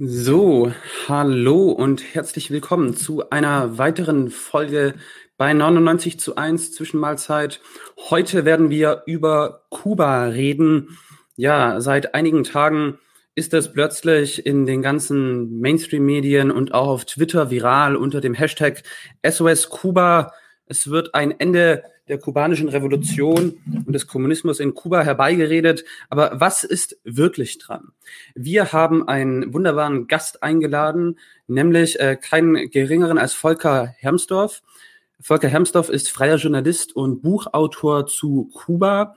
So, hallo und herzlich willkommen zu einer weiteren Folge bei 99 zu 1 Zwischenmahlzeit. Heute werden wir über Kuba reden. Ja, seit einigen Tagen ist es plötzlich in den ganzen Mainstream-Medien und auch auf Twitter viral unter dem Hashtag SOS Kuba. Es wird ein Ende der kubanischen Revolution und des Kommunismus in Kuba herbeigeredet. Aber was ist wirklich dran? Wir haben einen wunderbaren Gast eingeladen, nämlich äh, keinen geringeren als Volker Hermsdorf. Volker Hermsdorf ist freier Journalist und Buchautor zu Kuba.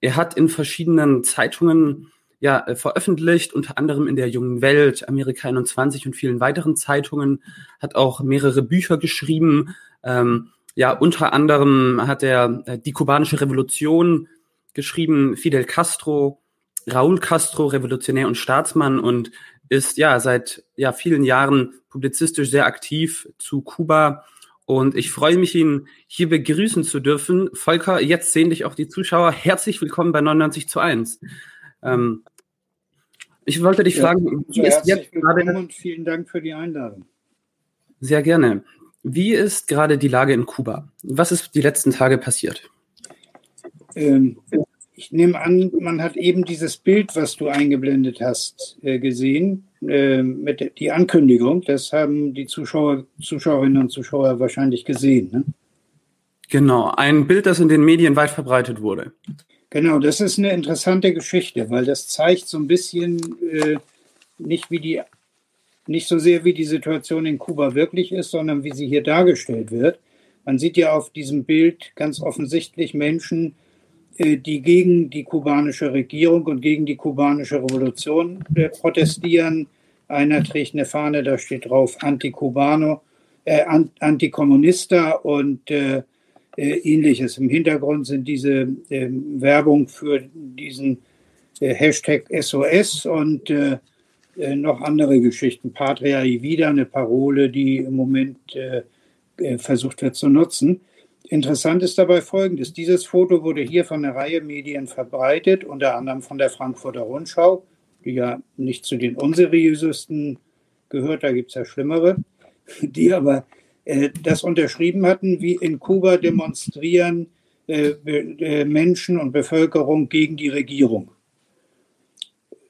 Er hat in verschiedenen Zeitungen ja, veröffentlicht, unter anderem in der Jungen Welt, Amerika 21 und vielen weiteren Zeitungen, hat auch mehrere Bücher geschrieben. Ähm, ja, unter anderem hat er äh, die kubanische Revolution geschrieben, Fidel Castro, Raúl Castro, Revolutionär und Staatsmann und ist ja seit ja vielen Jahren publizistisch sehr aktiv zu Kuba. Und ich freue mich, ihn hier begrüßen zu dürfen. Volker, jetzt sehen dich auch die Zuschauer. Herzlich willkommen bei 99 zu 1. Ähm, ich wollte dich ja, fragen, wie ist jetzt gerade. Und vielen Dank für die Einladung. Sehr gerne. Wie ist gerade die Lage in Kuba? Was ist die letzten Tage passiert? Ähm, ich nehme an, man hat eben dieses Bild, was du eingeblendet hast, äh, gesehen, äh, mit die Ankündigung. Das haben die Zuschauer, Zuschauerinnen und Zuschauer wahrscheinlich gesehen. Ne? Genau, ein Bild, das in den Medien weit verbreitet wurde. Genau, das ist eine interessante Geschichte, weil das zeigt so ein bisschen äh, nicht, wie die nicht so sehr, wie die Situation in Kuba wirklich ist, sondern wie sie hier dargestellt wird. Man sieht ja auf diesem Bild ganz offensichtlich Menschen, äh, die gegen die kubanische Regierung und gegen die kubanische Revolution äh, protestieren. Einer trägt eine Fahne, da steht drauf Anti-Cubano, äh, Antikommunista und äh, äh, ähnliches. Im Hintergrund sind diese äh, Werbung für diesen äh, Hashtag SOS und äh, noch andere Geschichten. Patria Vida, eine Parole, die im Moment äh, äh, versucht wird zu nutzen. Interessant ist dabei Folgendes. Dieses Foto wurde hier von einer Reihe Medien verbreitet, unter anderem von der Frankfurter Rundschau, die ja nicht zu den unseriösesten gehört, da gibt es ja schlimmere, die aber äh, das unterschrieben hatten, wie in Kuba demonstrieren äh, äh, Menschen und Bevölkerung gegen die Regierung.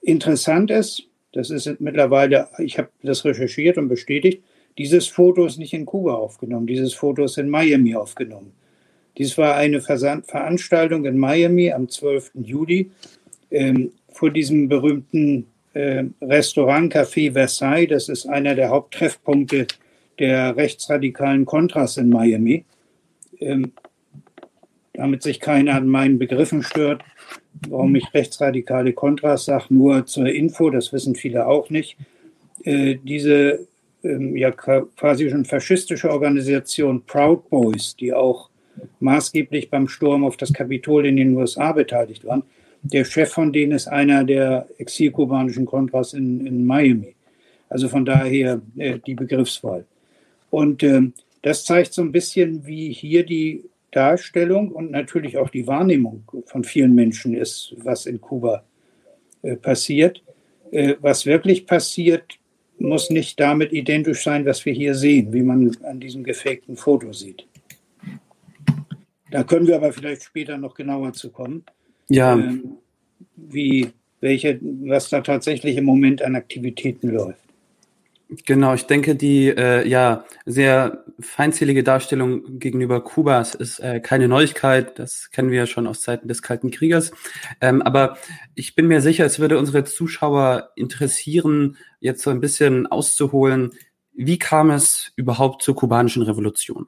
Interessant ist, das ist mittlerweile, ich habe das recherchiert und bestätigt, dieses Foto ist nicht in Kuba aufgenommen, dieses Foto ist in Miami aufgenommen. Dies war eine Versand Veranstaltung in Miami am 12. Juli ähm, vor diesem berühmten äh, Restaurant Café Versailles. Das ist einer der Haupttreffpunkte der rechtsradikalen Kontras in Miami. Ähm, damit sich keiner an meinen Begriffen stört, warum ich rechtsradikale Kontras sage, nur zur Info, das wissen viele auch nicht. Äh, diese ähm, ja quasi schon faschistische Organisation Proud Boys, die auch maßgeblich beim Sturm auf das Kapitol in den USA beteiligt waren. Der Chef von denen ist einer der exilkubanischen Kontras in, in Miami. Also von daher äh, die Begriffswahl. Und äh, das zeigt so ein bisschen, wie hier die Darstellung und natürlich auch die Wahrnehmung von vielen Menschen ist, was in Kuba äh, passiert. Äh, was wirklich passiert, muss nicht damit identisch sein, was wir hier sehen, wie man an diesem gefakten Foto sieht. Da können wir aber vielleicht später noch genauer zu kommen. Ja. Ähm, wie, welche, was da tatsächlich im Moment an Aktivitäten läuft. Genau, ich denke, die äh, ja sehr feindselige Darstellung gegenüber Kubas ist äh, keine Neuigkeit. Das kennen wir ja schon aus Zeiten des Kalten Krieges. Ähm, aber ich bin mir sicher, es würde unsere Zuschauer interessieren, jetzt so ein bisschen auszuholen, wie kam es überhaupt zur kubanischen Revolution?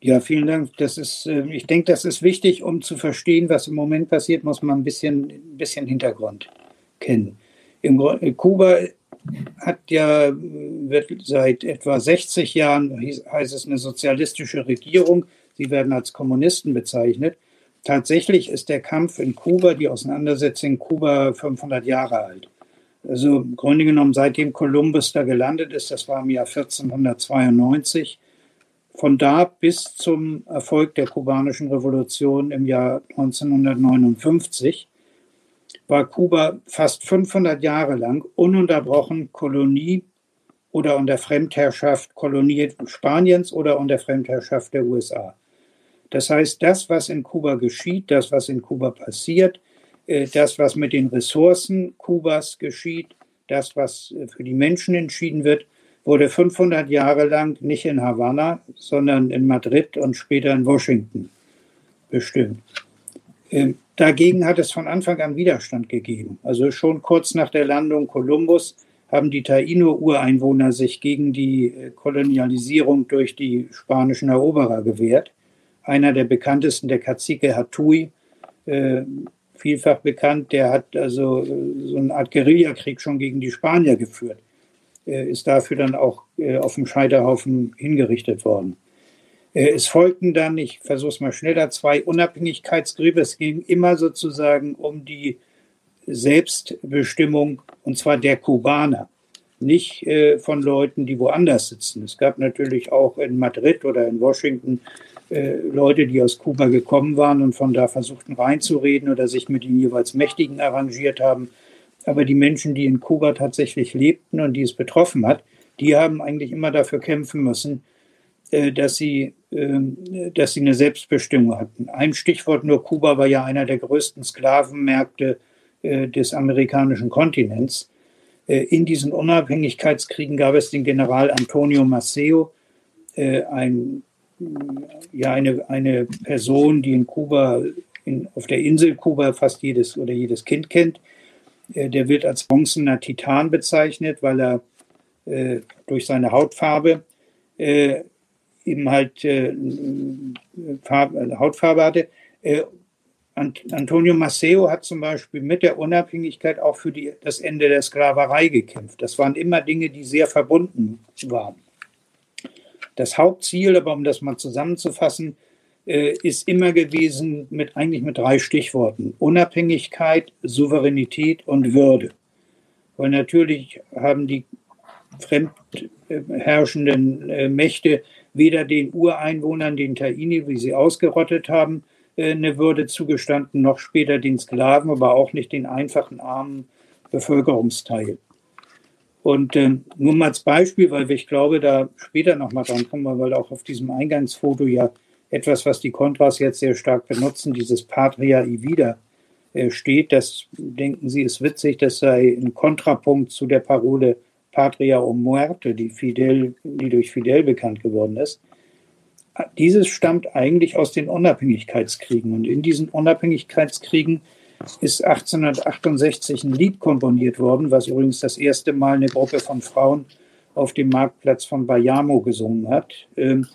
Ja, vielen Dank. Das ist, äh, ich denke, das ist wichtig, um zu verstehen, was im Moment passiert, muss man ein bisschen, ein bisschen Hintergrund kennen. Im Kuba hat ja, wird seit etwa 60 Jahren, heißt es eine sozialistische Regierung. Sie werden als Kommunisten bezeichnet. Tatsächlich ist der Kampf in Kuba, die Auseinandersetzung in Kuba 500 Jahre alt. Also im Grunde genommen, seitdem Kolumbus da gelandet ist, das war im Jahr 1492, von da bis zum Erfolg der kubanischen Revolution im Jahr 1959 war Kuba fast 500 Jahre lang ununterbrochen Kolonie oder unter Fremdherrschaft Kolonie Spaniens oder unter Fremdherrschaft der USA. Das heißt, das, was in Kuba geschieht, das, was in Kuba passiert, äh, das, was mit den Ressourcen Kubas geschieht, das, was äh, für die Menschen entschieden wird, wurde 500 Jahre lang nicht in Havanna, sondern in Madrid und später in Washington bestimmt. Dagegen hat es von Anfang an Widerstand gegeben. Also schon kurz nach der Landung Kolumbus haben die Taino-Ureinwohner sich gegen die äh, Kolonialisierung durch die spanischen Eroberer gewehrt. Einer der bekanntesten, der Cacique Hatui, äh, vielfach bekannt, der hat also äh, so eine Art Guerillakrieg schon gegen die Spanier geführt, äh, ist dafür dann auch auf dem Scheiterhaufen hingerichtet worden. Es folgten dann, ich versuche es mal schneller, zwei Unabhängigkeitskriege. Es ging immer sozusagen um die Selbstbestimmung, und zwar der Kubaner, nicht von Leuten, die woanders sitzen. Es gab natürlich auch in Madrid oder in Washington äh, Leute, die aus Kuba gekommen waren und von da versuchten reinzureden oder sich mit den jeweils Mächtigen arrangiert haben. Aber die Menschen, die in Kuba tatsächlich lebten und die es betroffen hat, die haben eigentlich immer dafür kämpfen müssen, äh, dass sie, ähm, dass sie eine Selbstbestimmung hatten. Ein Stichwort nur, Kuba war ja einer der größten Sklavenmärkte äh, des amerikanischen Kontinents. In diesen Unabhängigkeitskriegen gab es den General Antonio Maceo, ein ja eine, eine Person, die in Kuba, in, auf der Insel Kuba fast jedes oder jedes Kind kennt. Äh, der wird als bronzener Titan bezeichnet, weil er äh, durch seine Hautfarbe äh, eben halt äh, Farbe, äh, Hautfarbe hatte. Äh, Antonio Maceo hat zum Beispiel mit der Unabhängigkeit auch für die, das Ende der Sklaverei gekämpft. Das waren immer Dinge, die sehr verbunden waren. Das Hauptziel, aber um das mal zusammenzufassen, äh, ist immer gewesen mit eigentlich mit drei Stichworten. Unabhängigkeit, Souveränität und Würde. Weil natürlich haben die fremdherrschenden äh, Mächte weder den Ureinwohnern, den Taini, wie sie ausgerottet haben, äh, eine Würde zugestanden, noch später den Sklaven, aber auch nicht den einfachen armen Bevölkerungsteil. Und äh, nur mal als Beispiel, weil ich glaube, da später nochmal dran kommen, weil auch auf diesem Eingangsfoto ja etwas, was die Kontras jetzt sehr stark benutzen, dieses Patria i vida äh, steht. Das denken Sie ist witzig, das sei ein Kontrapunkt zu der Parole Patria o muerte, die, Fidel, die durch Fidel bekannt geworden ist. Dieses stammt eigentlich aus den Unabhängigkeitskriegen. Und in diesen Unabhängigkeitskriegen ist 1868 ein Lied komponiert worden, was übrigens das erste Mal eine Gruppe von Frauen auf dem Marktplatz von Bayamo gesungen hat. Ähm,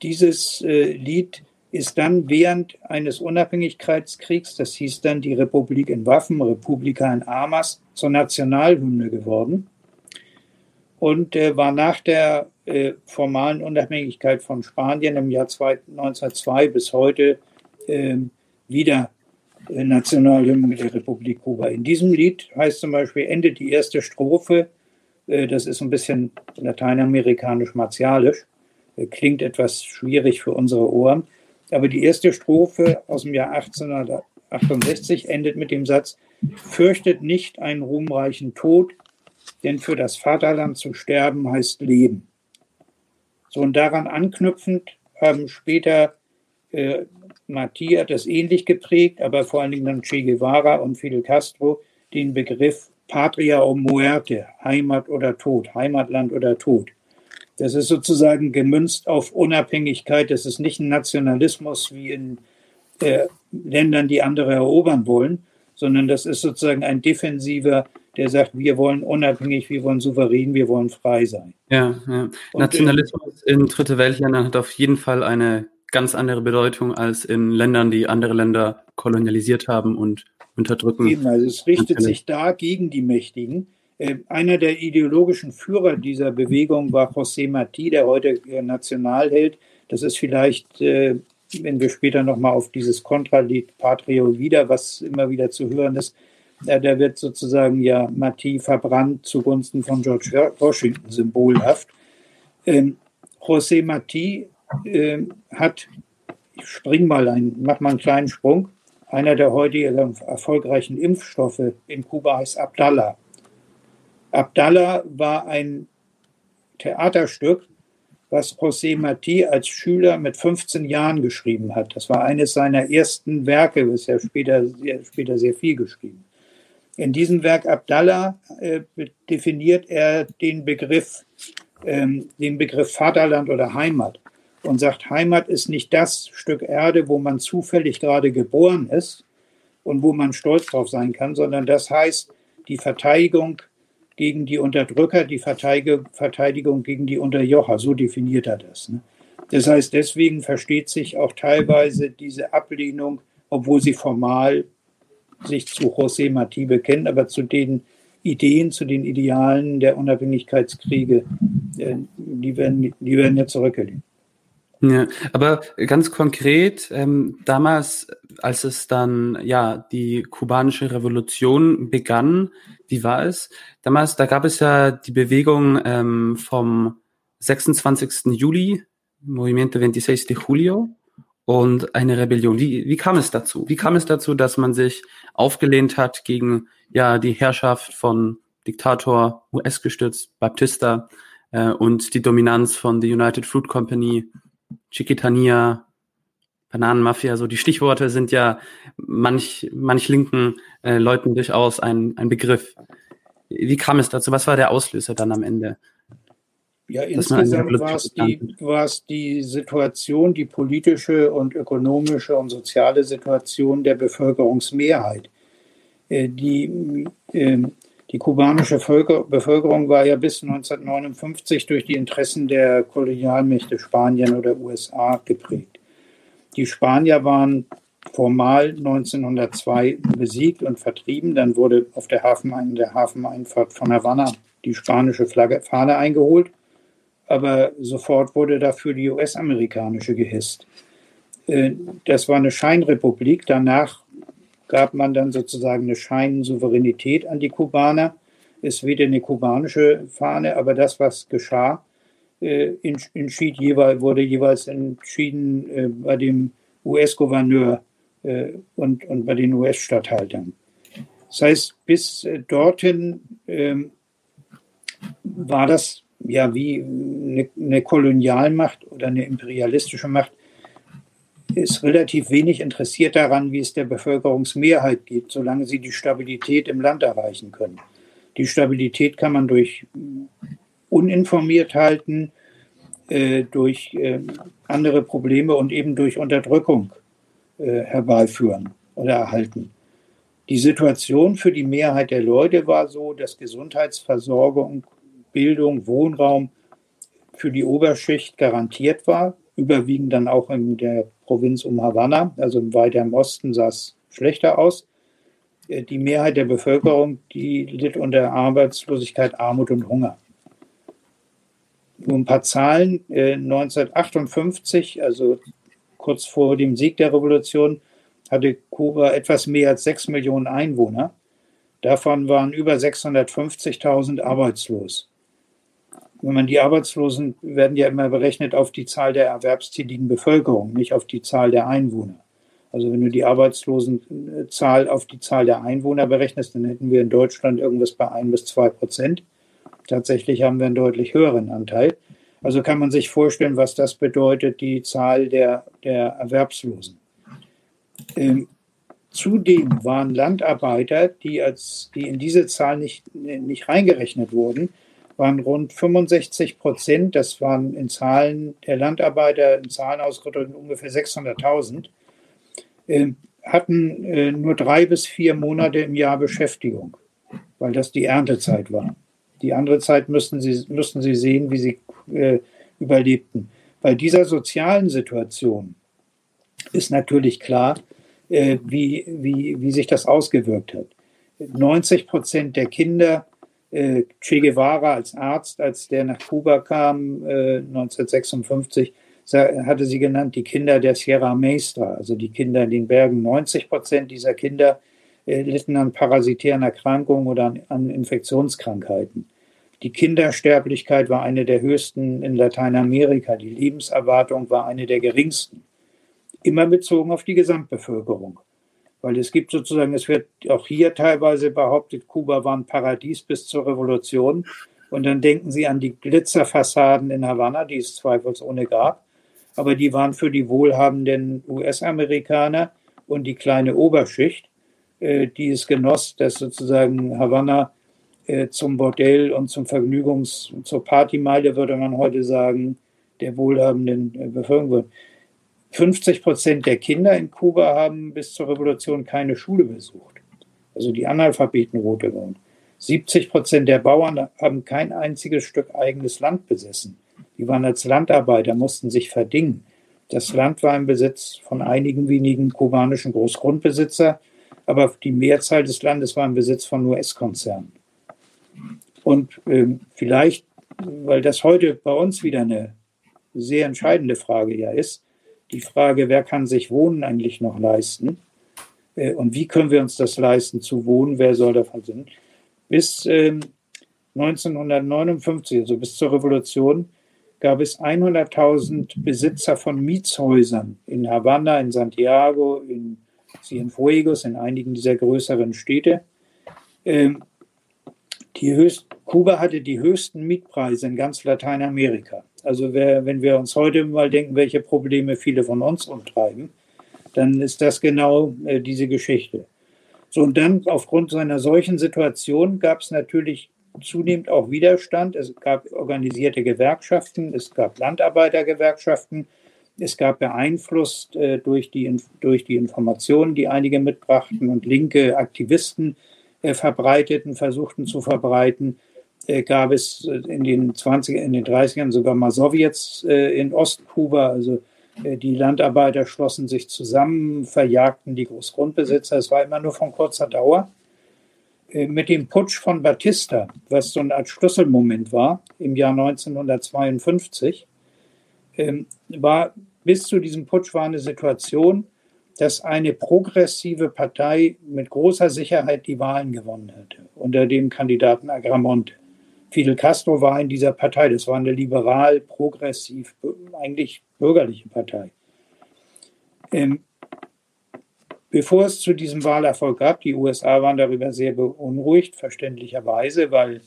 dieses äh, Lied ist dann während eines Unabhängigkeitskriegs, das hieß dann die Republik in Waffen, Republika in Armas, zur Nationalhymne geworden. Und äh, war nach der äh, formalen Unabhängigkeit von Spanien im Jahr 1902 bis heute äh, wieder Nationalhymne der Republik Kuba. In diesem Lied heißt zum Beispiel, endet die erste Strophe, äh, das ist ein bisschen lateinamerikanisch-martialisch, äh, klingt etwas schwierig für unsere Ohren, aber die erste Strophe aus dem Jahr 1868 endet mit dem Satz, fürchtet nicht einen ruhmreichen Tod, denn für das Vaterland zu sterben heißt Leben. So und daran anknüpfend haben später äh, Martí hat das ähnlich geprägt, aber vor allen Dingen dann Che Guevara und Fidel Castro den Begriff Patria o Muerte, Heimat oder Tod, Heimatland oder Tod. Das ist sozusagen gemünzt auf Unabhängigkeit. Das ist nicht ein Nationalismus wie in äh, Ländern, die andere erobern wollen, sondern das ist sozusagen ein defensiver, der sagt, wir wollen unabhängig, wir wollen souverän, wir wollen frei sein. Ja, ja. Äh, Nationalismus äh, in Dritte Weltländern hat auf jeden Fall eine ganz andere Bedeutung als in Ländern, die andere Länder kolonialisiert haben und unterdrücken. Eben, also es richtet sich da gegen die Mächtigen. Äh, einer der ideologischen Führer dieser Bewegung war José Martí, der heute Nationalheld. Das ist vielleicht, äh, wenn wir später nochmal auf dieses Kontralied Patrio wieder, was immer wieder zu hören ist, äh, da wird sozusagen ja Martí verbrannt zugunsten von George Washington symbolhaft. Ähm, José Martí äh, hat, ich spring mal ein, mach mal einen kleinen Sprung. einer der heutigen erfolgreichen Impfstoffe in Kuba heißt Abdallah. Abdallah war ein Theaterstück, was José Martí als Schüler mit 15 Jahren geschrieben hat. Das war eines seiner ersten Werke, ist ja später, sehr, später sehr viel geschrieben. In diesem Werk Abdallah äh, definiert er den Begriff, ähm, den Begriff Vaterland oder Heimat und sagt, Heimat ist nicht das Stück Erde, wo man zufällig gerade geboren ist und wo man stolz drauf sein kann, sondern das heißt die Verteidigung gegen die Unterdrücker, die Verteidigung gegen die Unterjocher. So definiert er das. Ne? Das heißt, deswegen versteht sich auch teilweise diese Ablehnung, obwohl sie formal sich zu José Martí bekennen, aber zu den Ideen, zu den Idealen der Unabhängigkeitskriege, äh, die werden, die werden ja zurückgelegt. Ja, aber ganz konkret, ähm, damals, als es dann ja die kubanische Revolution begann, wie war es? Damals, da gab es ja die Bewegung ähm, vom 26. Juli, Movimiento 26 de Julio, und eine Rebellion. Wie, wie kam es dazu? Wie kam es dazu, dass man sich aufgelehnt hat gegen ja die Herrschaft von Diktator US-gestützt Baptista äh, und die Dominanz von der United Fruit Company Chiquitania, Bananenmafia, so die Stichworte sind ja manch, manch linken äh, Leuten durchaus ein, ein Begriff. Wie kam es dazu? Was war der Auslöser dann am Ende? Ja, insgesamt war es, die, war es die Situation, die politische und ökonomische und soziale Situation der Bevölkerungsmehrheit. Äh, die, ähm, die kubanische Bevölkerung war ja bis 1959 durch die Interessen der Kolonialmächte Spanien oder USA geprägt. Die Spanier waren formal 1902 besiegt und vertrieben. Dann wurde auf der, Hafen, der Hafeneinfahrt von Havanna die spanische Flagge, Fahne eingeholt, aber sofort wurde dafür die US-amerikanische gehisst. Äh, das war eine Scheinrepublik. Danach gab man dann sozusagen eine Scheinsouveränität an die Kubaner. Es weder eine kubanische Fahne, aber das, was geschah, äh, entschied jeweils, wurde jeweils entschieden äh, bei dem US-Gouverneur äh, und, und bei den US-Statthaltern. Das heißt, bis dorthin ähm, war das ja wie eine, eine Kolonialmacht oder eine imperialistische Macht, ist relativ wenig interessiert daran, wie es der Bevölkerungsmehrheit geht, solange sie die Stabilität im Land erreichen können. Die Stabilität kann man durch uninformiert halten, äh, durch äh, andere Probleme und eben durch Unterdrückung äh, herbeiführen oder erhalten. Die Situation für die Mehrheit der Leute war so, dass Gesundheitsversorgung, Bildung, Wohnraum für die Oberschicht garantiert war überwiegend dann auch in der Provinz um Havanna, also weiter im Osten sah es schlechter aus. Äh, die Mehrheit der Bevölkerung, die litt unter Arbeitslosigkeit, Armut und Hunger. Nur ein paar Zahlen. 1958, äh, also kurz vor dem Sieg der Revolution, hatte Kuba etwas mehr als sechs Millionen Einwohner. Davon waren über 650.000 arbeitslos wenn die Arbeitslosen werden ja immer berechnet auf die Zahl der erwerbstätigen Bevölkerung, nicht auf die Zahl der Einwohner. Also wenn du die Arbeitslosenzahl auf die Zahl der Einwohner berechnest, dann hätten wir in Deutschland irgendwas bei ein bis zwei Prozent. Tatsächlich haben wir einen deutlich höheren Anteil. Also kann man sich vorstellen, was das bedeutet, die Zahl der, der Erwerbslosen. Ähm, zudem waren Landarbeiter, die, als, die in diese Zahl nicht, nicht reingerechnet wurden, waren rund 65 Prozent, das waren in Zahlen der Landarbeiter, in Zahlen ausgedrückt ungefähr 600.000, äh, hatten äh, nur drei bis vier Monate im Jahr Beschäftigung, weil das die Erntezeit war. Die andere Zeit müssten sie, müssten sie sehen, wie sie äh, überlebten. Bei dieser sozialen Situation ist natürlich klar, äh, wie, wie, wie sich das ausgewirkt hat. 90 Prozent der Kinder äh, che Guevara als Arzt, als der nach Kuba kam, äh, 1956, hatte sie genannt, die Kinder der Sierra Maestra, also die Kinder in den Bergen. 90 Prozent dieser Kinder äh, litten an parasitären Erkrankungen oder an, an Infektionskrankheiten. Die Kindersterblichkeit war eine der höchsten in Lateinamerika. Die Lebenserwartung war eine der geringsten. Immer bezogen auf die Gesamtbevölkerung Weil es gibt sozusagen, es wird auch hier teilweise behauptet, Kuba war ein Paradies bis zur Revolution. Und dann denken Sie an die Glitzerfassaden in Havanna, die es zweifelsohne gab. Aber die waren für die wohlhabenden US-Amerikaner und die kleine Oberschicht, äh, die es genoss, dass sozusagen Havanna äh, zum Bordell und zum Vergnügungs-, zur Partymeile, würde man heute sagen, der wohlhabenden äh, Bevölkerung wird. 50 Prozent der Kinder in Kuba haben bis zur Revolution keine Schule besucht. Also die Analphabetenroute waren. 70 Prozent der Bauern haben kein einziges Stück eigenes Land besessen. Die waren als Landarbeiter, mussten sich verdingen. Das Land war im Besitz von einigen wenigen kubanischen Großgrundbesitzer, aber die Mehrzahl des Landes war im Besitz von US-Konzernen. Und äh, vielleicht, weil das heute bei uns wieder eine sehr entscheidende Frage ja ist, die Frage, wer kann sich Wohnen eigentlich noch leisten? Äh, und wie können wir uns das leisten zu wohnen? Wer soll davon sind? Bis äh, 1959, also bis zur Revolution, gab es 100.000 Besitzer von Mietshäusern in Havanna, in Santiago, in Cienfuegos, in einigen dieser größeren Städte. Ähm, die höchst, Kuba hatte die höchsten Mietpreise in ganz Lateinamerika. Also wer, wenn wir uns heute mal denken, welche Probleme viele von uns umtreiben, dann ist das genau äh, diese Geschichte. So, und dann aufgrund seiner solchen Situation gab es natürlich zunehmend auch Widerstand. Es gab organisierte Gewerkschaften, es gab Landarbeitergewerkschaften, es gab beeinflusst äh, durch, die, durch die Informationen, die einige mitbrachten und linke Aktivisten äh, verbreiteten, versuchten zu verbreiten, gab es äh, in den 20 in den 30ern sogar mal Sowjets äh, in Ostkuba, also äh, die Landarbeiter schlossen sich zusammen, verjagten die Großgrundbesitzer. Es war immer nur von kurzer Dauer. Äh, mit dem Putsch von Batista, was so eine Art Schlüsselmoment war im Jahr 1952, ähm, war bis zu diesem Putsch war eine Situation, dass eine progressive Partei mit großer Sicherheit die Wahlen gewonnen hatte, unter dem Kandidaten Agramonte. Fidel Castro war in dieser Partei, das war eine liberal, progressiv, eigentlich bürgerliche Partei. Ähm, bevor es zu diesem Wahlerfolg gab, die USA waren darüber sehr beunruhigt, verständlicherweise, weil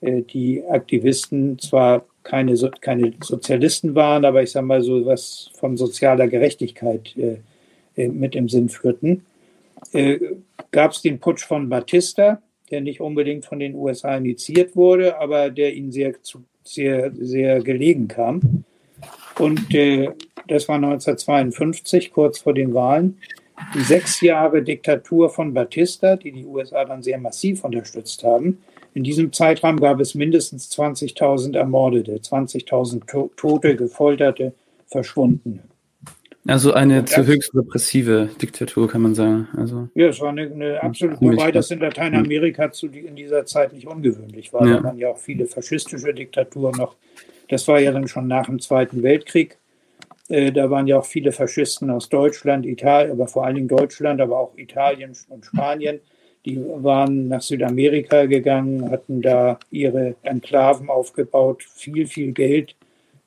äh, die Aktivisten zwar keine, so, keine Sozialisten waren, aber ich sage mal so was von sozialer Gerechtigkeit äh, äh, mit im Sinn führten. Äh, gab es den Putsch von Batista, der nicht unbedingt von den USA initiiert wurde, aber der ihnen sehr, sehr, sehr gelegen kam. Und äh, das war 1952, kurz vor den Wahlen. Die sechs Jahre Diktatur von Batista, die die USA dann sehr massiv unterstützt haben. In diesem Zeitraum gab es mindestens 20.000 Ermordete, 20.000 Tote, Gefolterte, Verschwundene. Also eine zu höchst repressive Diktatur, kann man sagen. Also ja, es war eine, eine absolute, wobei das in Lateinamerika zu, in dieser Zeit nicht ungewöhnlich war. Ja. Da waren ja auch viele faschistische Diktaturen noch. Das war ja dann schon nach dem Zweiten Weltkrieg. Äh, da waren ja auch viele Faschisten aus Deutschland, Italien, aber vor allen Dingen Deutschland, aber auch Italien und Spanien. Die waren nach Südamerika gegangen, hatten da ihre Enklaven aufgebaut, viel, viel Geld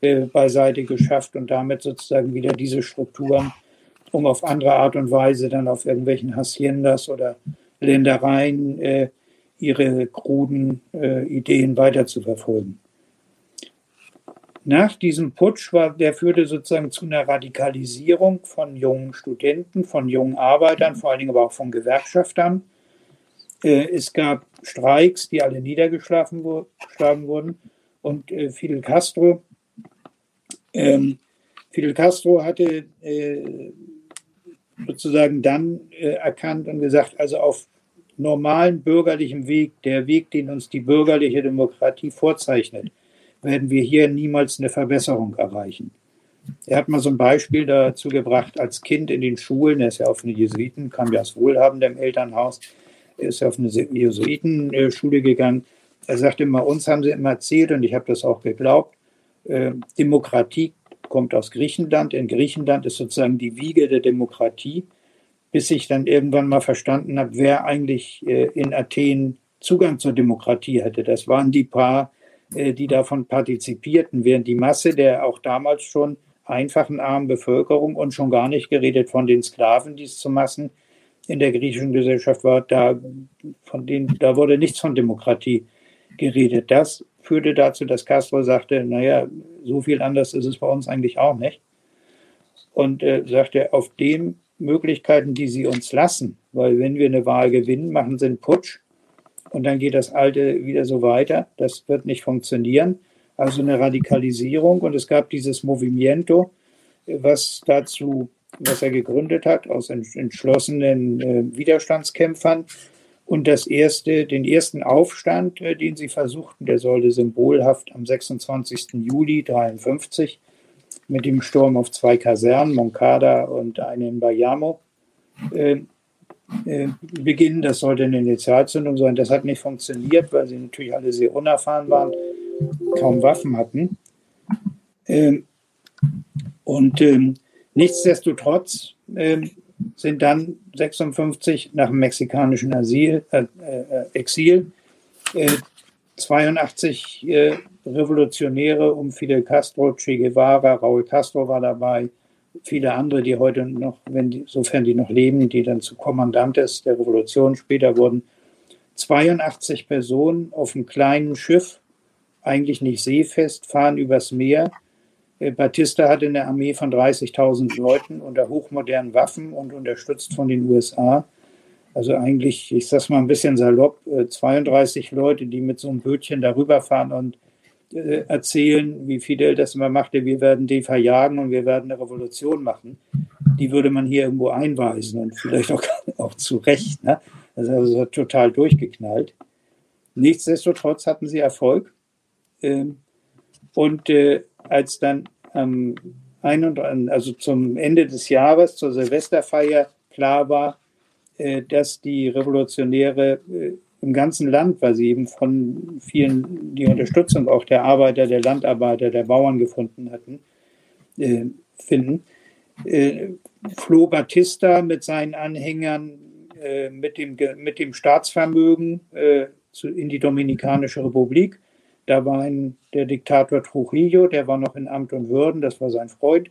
äh, beiseite geschafft und damit sozusagen wieder diese Strukturen, um auf andere Art und Weise dann auf irgendwelchen Haciendas oder Ländereien äh, ihre kruden äh, Ideen weiterzuverfolgen. Nach diesem Putsch war, der führte sozusagen zu einer Radikalisierung von jungen Studenten, von jungen Arbeitern, vor allen Dingen aber auch von Gewerkschaftern. Äh, es gab Streiks, die alle niedergeschlagen wurden. Und äh, Fidel Castro ähm, Fidel Castro hatte äh, sozusagen dann äh, erkannt und gesagt, also auf normalen bürgerlichem Weg, der Weg, den uns die bürgerliche Demokratie vorzeichnet, werden wir hier niemals eine Verbesserung erreichen. Er hat mal so ein Beispiel dazu gebracht, als Kind in den Schulen, er ist ja auf eine Jesuiten, kam ja aus wohlhabendem Elternhaus, er ist auf eine Jesuitenschule gegangen. Er sagte immer, uns haben sie immer erzählt und ich habe das auch geglaubt, äh, Demokratie kommt aus Griechenland. In Griechenland ist sozusagen die Wiege der Demokratie, bis ich dann irgendwann mal verstanden habe, wer eigentlich äh, in Athen Zugang zur Demokratie hatte. Das waren die paar, äh, die davon partizipierten, während die Masse der auch damals schon einfachen armen Bevölkerung und schon gar nicht geredet von den Sklaven, die es zu Massen in der griechischen Gesellschaft war, da, von denen, da wurde nichts von Demokratie geredet. Das führte dazu, dass Castro sagte, naja, so viel anders ist es bei uns eigentlich auch nicht. Und äh, sagte, auf den Möglichkeiten, die sie uns lassen, weil wenn wir eine Wahl gewinnen, machen sie einen Putsch und dann geht das Alte wieder so weiter. Das wird nicht funktionieren. Also eine Radikalisierung und es gab dieses Movimiento, was dazu, was er gegründet hat, aus entschlossenen äh, Widerstandskämpfern. Und das erste, den ersten Aufstand, äh, den sie versuchten, der sollte symbolhaft am 26. Juli 1953 mit dem Sturm auf zwei Kasernen, Moncada und eine in Bayamo, äh, äh, beginnen. Das sollte eine Initialzündung sein. Das hat nicht funktioniert, weil sie natürlich alle sehr unerfahren waren, kaum Waffen hatten. Ähm, und ähm, nichtsdestotrotz ähm, sind dann 56 nach dem mexikanischen Asyl, äh, äh, Exil 82 äh, äh, Revolutionäre um Fidel Castro, Che Guevara, Raúl Castro war dabei, viele andere, die heute noch, wenn die, sofern die noch leben, die dann zu Kommandantes der Revolution später wurden. 82 Personen auf einem kleinen Schiff, eigentlich nicht seefest, fahren übers Meer. Äh, Batista hatte eine Armee von 30.000 Leuten unter hochmodernen Waffen und unterstützt von den USA. Also eigentlich, ich sag's mal ein bisschen salopp, 32 äh, Leute, die mit so einem Bötchen darüber fahren und äh, erzählen, wie Fidel das immer machte, wir werden die verjagen und wir werden eine Revolution machen, die würde man hier irgendwo einweisen und vielleicht auch, auch zu Recht. Ne? Also, also total durchgeknallt. Nichtsdestotrotz hatten sie Erfolg. Ähm, und als dann am 31, also zum Ende des Jahres, zur Silvesterfeier, klar war, äh, dass die Revolutionäre im ganzen Land, weil sie eben von vielen die Unterstützung auch der Arbeiter, der Landarbeiter, der Bauern gefunden hatten, äh, finden. Äh, Flo Batista mit seinen Anhängern, äh, mit, dem, mit dem Staatsvermögen äh, in die Dominikanische Republik. Da war ein, der Diktator Trujillo, der war noch in Amt und Würden, das war sein Freund.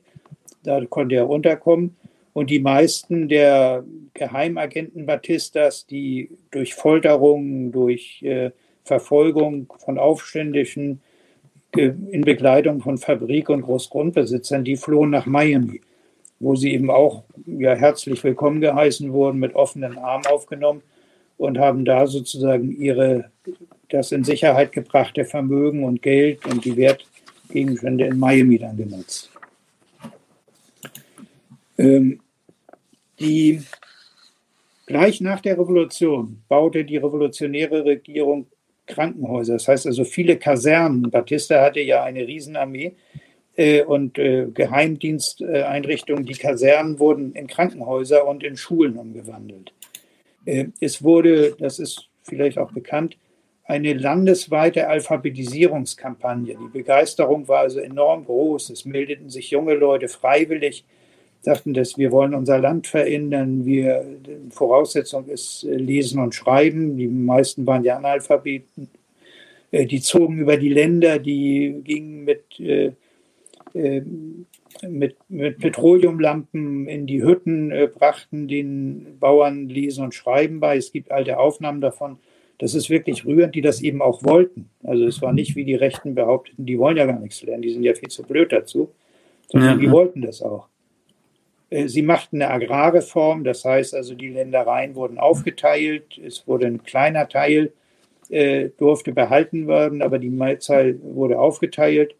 Da konnte er unterkommen. Und die meisten der Geheimagenten Batistas, die durch Folterungen, durch äh, Verfolgung von Aufständischen äh, in Begleitung von Fabrik- und Großgrundbesitzern, die flohen nach Miami, wo sie eben auch ja, herzlich willkommen geheißen wurden, mit offenen Armen aufgenommen und haben da sozusagen ihre, das in Sicherheit gebrachte Vermögen und Geld und die Wertgegenstände in Miami dann genutzt. Ähm, die gleich nach der Revolution baute die revolutionäre Regierung Krankenhäuser, das heißt also viele Kasernen. Batista hatte ja eine Riesenarmee äh, und äh, Geheimdiensteinrichtungen. Die Kasernen wurden in Krankenhäuser und in Schulen umgewandelt. Äh, es wurde, das ist vielleicht auch bekannt, eine landesweite Alphabetisierungskampagne. Die Begeisterung war also enorm groß. Es meldeten sich junge Leute freiwillig sagten, dass wir wollen unser Land verändern. Wir, Voraussetzung ist äh, Lesen und Schreiben. Die meisten waren ja Analphabeten. Äh, die zogen über die Länder, die gingen mit, äh, mit, mit Petroleumlampen in die Hütten, brachten den Bauern Lesen und Schreiben bei. Es gibt alte Aufnahmen davon. Das ist wirklich rührend, die das eben auch wollten. Also es war nicht wie die Rechten behaupteten, die wollen ja gar nichts lernen, die sind ja viel zu blöd dazu, sondern ja. die wollten das auch. Äh, sie machten eine Agrarreform, das heißt also, die Ländereien wurden aufgeteilt. Es wurde ein kleiner Teil, äh, durfte behalten werden, aber die Mehrzahl wurde aufgeteilt,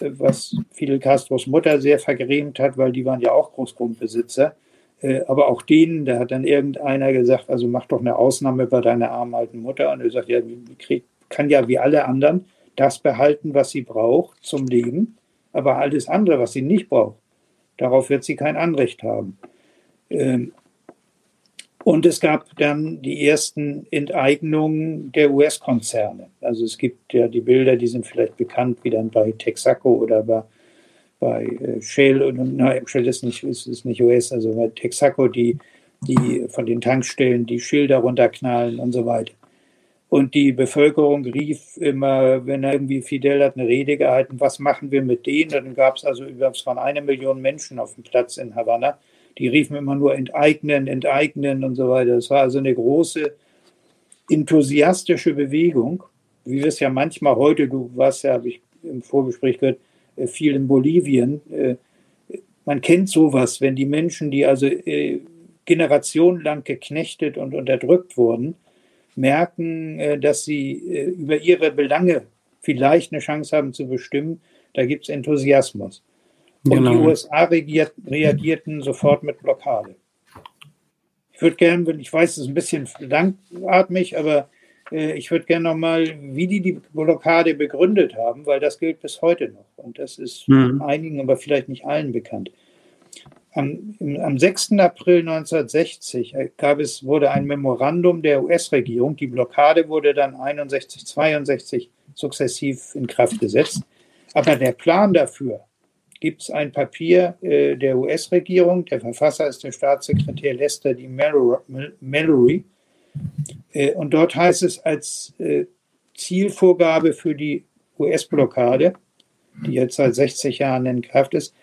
äh, was Fidel Castros Mutter sehr vergrämt hat, weil die waren ja auch Großgrundbesitzer. Äh, aber auch denen, da hat dann irgendeiner gesagt, also mach doch eine Ausnahme bei deiner armen alten Mutter. Und er sagt, ja, krieg, kann ja wie alle anderen das behalten, was sie braucht zum Leben, aber alles andere, was sie nicht braucht, Darauf wird sie kein Anrecht haben. Ähm, und es gab dann die ersten Enteignungen der US-Konzerne. Also es gibt ja die Bilder, die sind vielleicht bekannt, wie dann bei Texaco oder bei, bei äh, Shell. Nein, Shell ist nicht, ist, ist nicht US, also bei Texaco, die, die von den Tankstellen die Schilder runterknallen und so weiter. Und die Bevölkerung rief immer, wenn er irgendwie Fidel hat eine Rede gehalten, was machen wir mit denen? Dann gab es also es waren eine Million Menschen auf dem Platz in Havanna. Die riefen immer nur enteignen, enteignen und so weiter. Das war also eine große enthusiastische Bewegung, wie wir es ja manchmal heute, du warst ja, habe ich im Vorgespräch gehört, viel in Bolivien. Äh, man kennt sowas, wenn die Menschen, die also äh, generationenlang geknechtet und unterdrückt wurden, merken, dass sie über ihre Belange vielleicht eine Chance haben zu bestimmen, da gibt es Enthusiasmus. Und genau. die USA reagiert, reagierten sofort mit Blockade. Ich würde gerne, ich weiß, es ist ein bisschen langatmig, aber äh, ich würde gerne nochmal, wie die die Blockade begründet haben, weil das gilt bis heute noch. Und das ist mhm. einigen, aber vielleicht nicht allen bekannt. Am, am 6. April 1960 gab es, wurde ein Memorandum der US-Regierung. Die Blockade wurde dann 61, 62 sukzessiv in Kraft gesetzt. Aber der Plan dafür gibt es ein Papier äh, der US-Regierung. Der Verfasser ist der Staatssekretär Lester D. Mallory. Äh, und dort heißt es als äh, Zielvorgabe für die US-Blockade, die jetzt seit 60 Jahren in Kraft ist,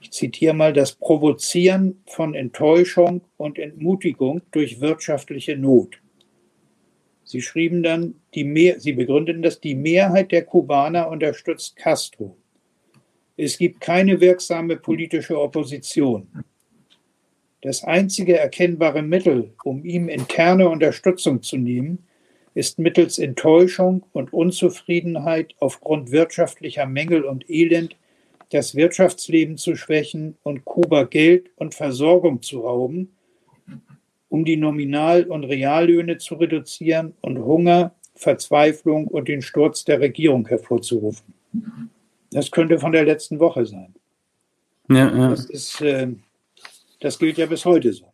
ich zitiere mal, das Provozieren von Enttäuschung und Entmutigung durch wirtschaftliche Not. Sie schrieben dann, die Mehr, Sie begründeten das, die Mehrheit der Kubaner unterstützt Castro. Es gibt keine wirksame politische Opposition. Das einzige erkennbare Mittel, um ihm interne Unterstützung zu nehmen, ist mittels Enttäuschung und Unzufriedenheit aufgrund wirtschaftlicher Mängel und Elend das Wirtschaftsleben zu schwächen und Kuba Geld und Versorgung zu rauben, um die Nominal- und Reallöhne zu reduzieren und Hunger, Verzweiflung und den Sturz der Regierung hervorzurufen. Das könnte von der letzten Woche sein. Ja, ja. Das ist äh, das gilt ja bis heute so.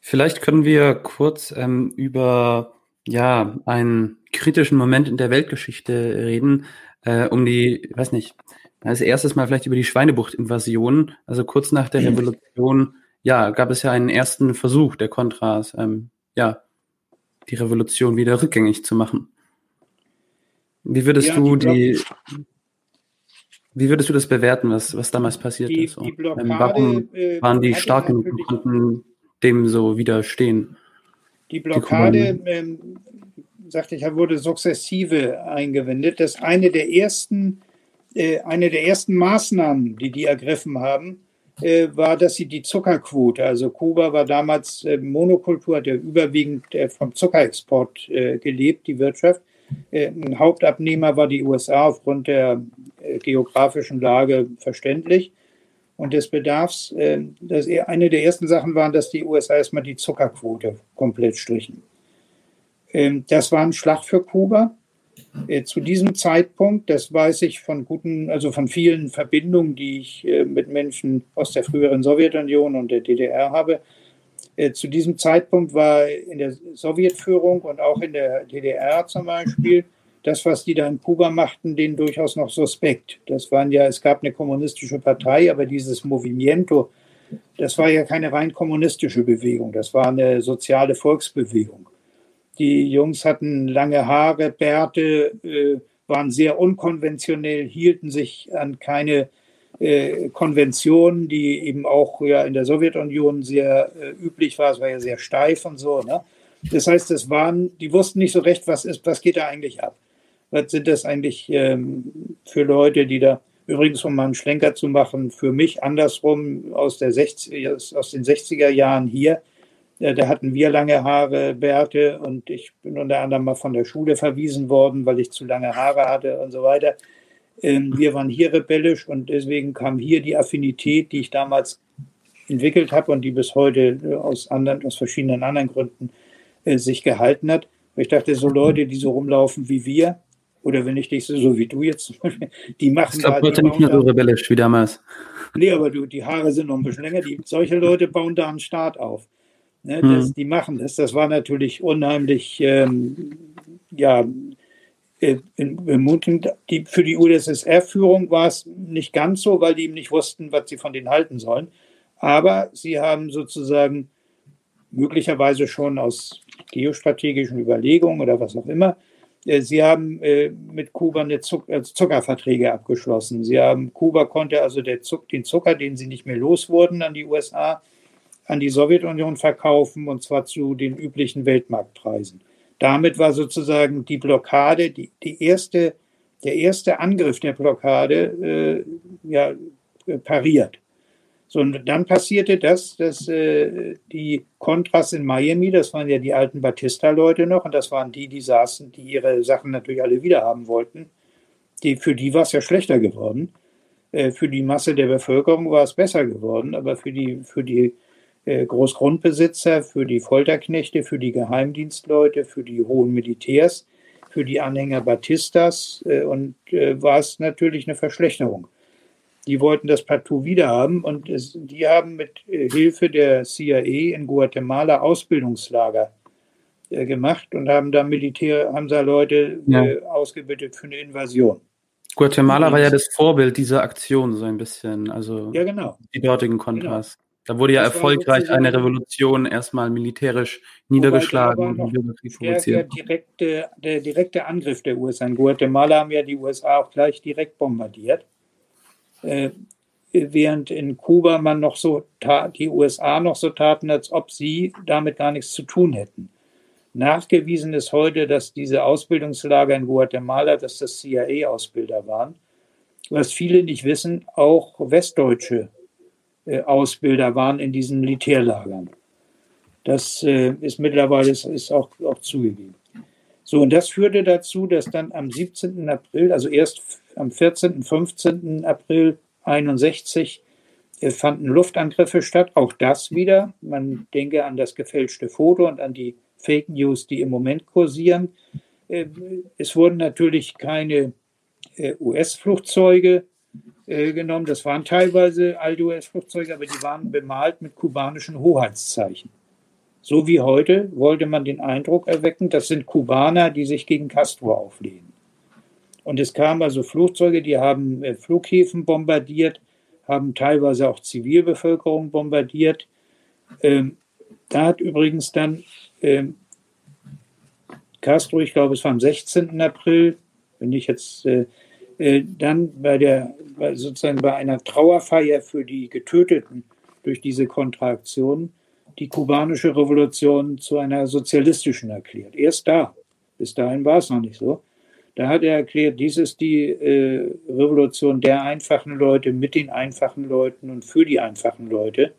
Vielleicht können wir kurz ähm, über ja, einen kritischen Moment in der Weltgeschichte reden, äh, um die, weiß nicht, als erstes mal vielleicht über die Schweinebucht-Invasion. Also kurz nach der Revolution, ja, gab es ja einen ersten Versuch der Contras, ähm, ja, die Revolution wieder rückgängig zu machen. Wie würdest ja, du die, die wie würdest du das bewerten, was, was damals passiert die, ist? Die ähm, Blockade, Warum äh, waren die starken und konnten dem so widerstehen? Die Blockade, die ähm, sagte ich, wurde sukzessive eingewendet. Das ist eine der ersten, äh, eine der ersten Maßnahmen, die die ergriffen haben, äh, war, dass sie die Zuckerquote, also Kuba war damals äh, Monokultur, hat ja überwiegend äh, vom Zuckerexport äh, gelebt, die Wirtschaft. Ein Hauptabnehmer war die USA aufgrund der äh, geografischen Lage verständlich und des Bedarfs. Äh, das eine der ersten Sachen waren, dass die USA erstmal die Zuckerquote komplett strichen. Ähm, das war ein Schlag für Kuba. Äh, zu diesem Zeitpunkt, das weiß ich von guten, also von vielen Verbindungen, die ich mit Menschen aus der früheren Sowjetunion und der DDR habe, zu diesem Zeitpunkt war in der Sowjetführung und auch in der DDR zum Beispiel das, was die da in Kuba machten, denen durchaus noch suspekt. Das waren ja, es gab eine kommunistische Partei, aber dieses Movimiento, das war ja keine rein kommunistische Bewegung, das war eine soziale Volksbewegung. Die Jungs hatten lange Haare, Bärte, äh, waren sehr unkonventionell, hielten sich an keine äh, Konventionen, die eben auch ja in der Sowjetunion sehr äh, üblich war. Es war ja sehr steif und so. Ne? Das heißt, es waren, die wussten nicht so recht, was ist, was geht da eigentlich ab was sind das eigentlich ähm, für Leute, die da übrigens, um mal einen Schlenker zu machen, für mich andersrum aus, der 60, aus den 60er Jahren hier, äh, da hatten wir lange Haare, Bärte und ich bin unter anderem mal von der Schule verwiesen worden, weil ich zu lange Haare hatte und so weiter. Ähm, wir waren hier rebellisch und deswegen kam hier die Affinität, die ich damals entwickelt habe und die bis heute äh, aus, anderen, aus verschiedenen anderen Gründen äh, sich gehalten hat. Ich dachte, so Leute, die so rumlaufen wie wir, oder wenn ich nicht so wie du jetzt, die machen. Ich glaube, heute nicht mehr so rebellisch wie damals. Nee, aber du, die Haare sind noch ein bisschen länger. Die, solche Leute bauen da einen Staat auf. Ne, das, hm. Die machen das. Das war natürlich unheimlich, ähm, ja, ermutigend. Die, für die UdSSR-Führung war es nicht ganz so, weil die eben nicht wussten, was sie von denen halten sollen. Aber sie haben sozusagen möglicherweise schon aus geostrategischen Überlegungen oder was auch immer äh, Sie haben äh, mit Kuba eine äh, Zuckerverträge abgeschlossen. Sie haben, Kuba konnte also Zuck, den Zucker, den sie nicht mehr los wurden an die USA, an die Sowjetunion verkaufen und zwar zu den üblichen Weltmarktpreisen. Damit war sozusagen die Blockade, die, die erste, der erste Angriff der Blockade äh, ja, pariert. So, und dann passierte das, dass äh, die Contras in Miami, das waren ja die alten Batista-Leute noch, und das waren die, die saßen, die ihre Sachen natürlich alle wiederhaben wollten. Die, für die war es ja schlechter geworden. Äh, für die Masse der Bevölkerung war es besser geworden, aber für die, für die äh, Großgrundbesitzer, für die Folterknechte, für die Geheimdienstleute, für die hohen Militärs, für die Anhänger Batistas äh, und war es natürlich eine Verschlechterung. Die wollten das partout wiederhaben und die haben mit Hilfe der CIA in Guatemala Ausbildungslager gemacht und haben da Militär, haben da Leute ja. ausgebildet für eine Invasion. Guatemala war ja das Vorbild dieser Aktion so ein bisschen, also ja, genau. die dortigen Kontras. Genau. Da wurde ja erfolgreich eine Revolution erstmal militärisch niedergeschlagen und der, der, direkte, der direkte Angriff der USA in Guatemala haben ja die USA auch gleich direkt bombardiert. Äh, während in Kuba man noch so tat, die USA noch so taten, als ob sie damit gar nichts zu tun hätten. Nachgewiesen ist heute, dass diese Ausbildungslager in Guatemala, dass das CIA-Ausbilder waren. Was viele nicht wissen, auch westdeutsche Ausbilder waren in diesen Militärlagern. Das äh, ist mittlerweile ist, auch, auch zugegeben. So, und das führte dazu, dass dann am 17. April, also erst am 14., 15. April 61 äh, fanden Luftangriffe statt. Auch das wieder. Man denke an das gefälschte Foto und an die Fake News, die im Moment kursieren. Äh, es wurden natürlich keine äh, US-Flugzeuge äh, genommen. Das waren teilweise alte US-Flugzeuge, aber die waren bemalt mit kubanischen Hoheitszeichen. So wie heute wollte man den Eindruck erwecken, das sind Kubaner, die sich gegen Castro auflehnen. Und es kamen also Flugzeuge, die haben Flughäfen bombardiert, haben teilweise auch Zivilbevölkerung bombardiert. Ähm, da hat übrigens dann ähm, Castro, ich glaube, es war am 16. April, wenn ich jetzt äh, äh, dann bei der, sozusagen bei einer Trauerfeier für die Getöteten durch diese Kontraktion die kubanische Revolution zu einer sozialistischen erklärt. Erst da. Bis dahin war es noch nicht so. Da hat er erklärt, dies ist die äh, Revolution der einfachen Leute mit den einfachen Leuten und für die einfachen Leute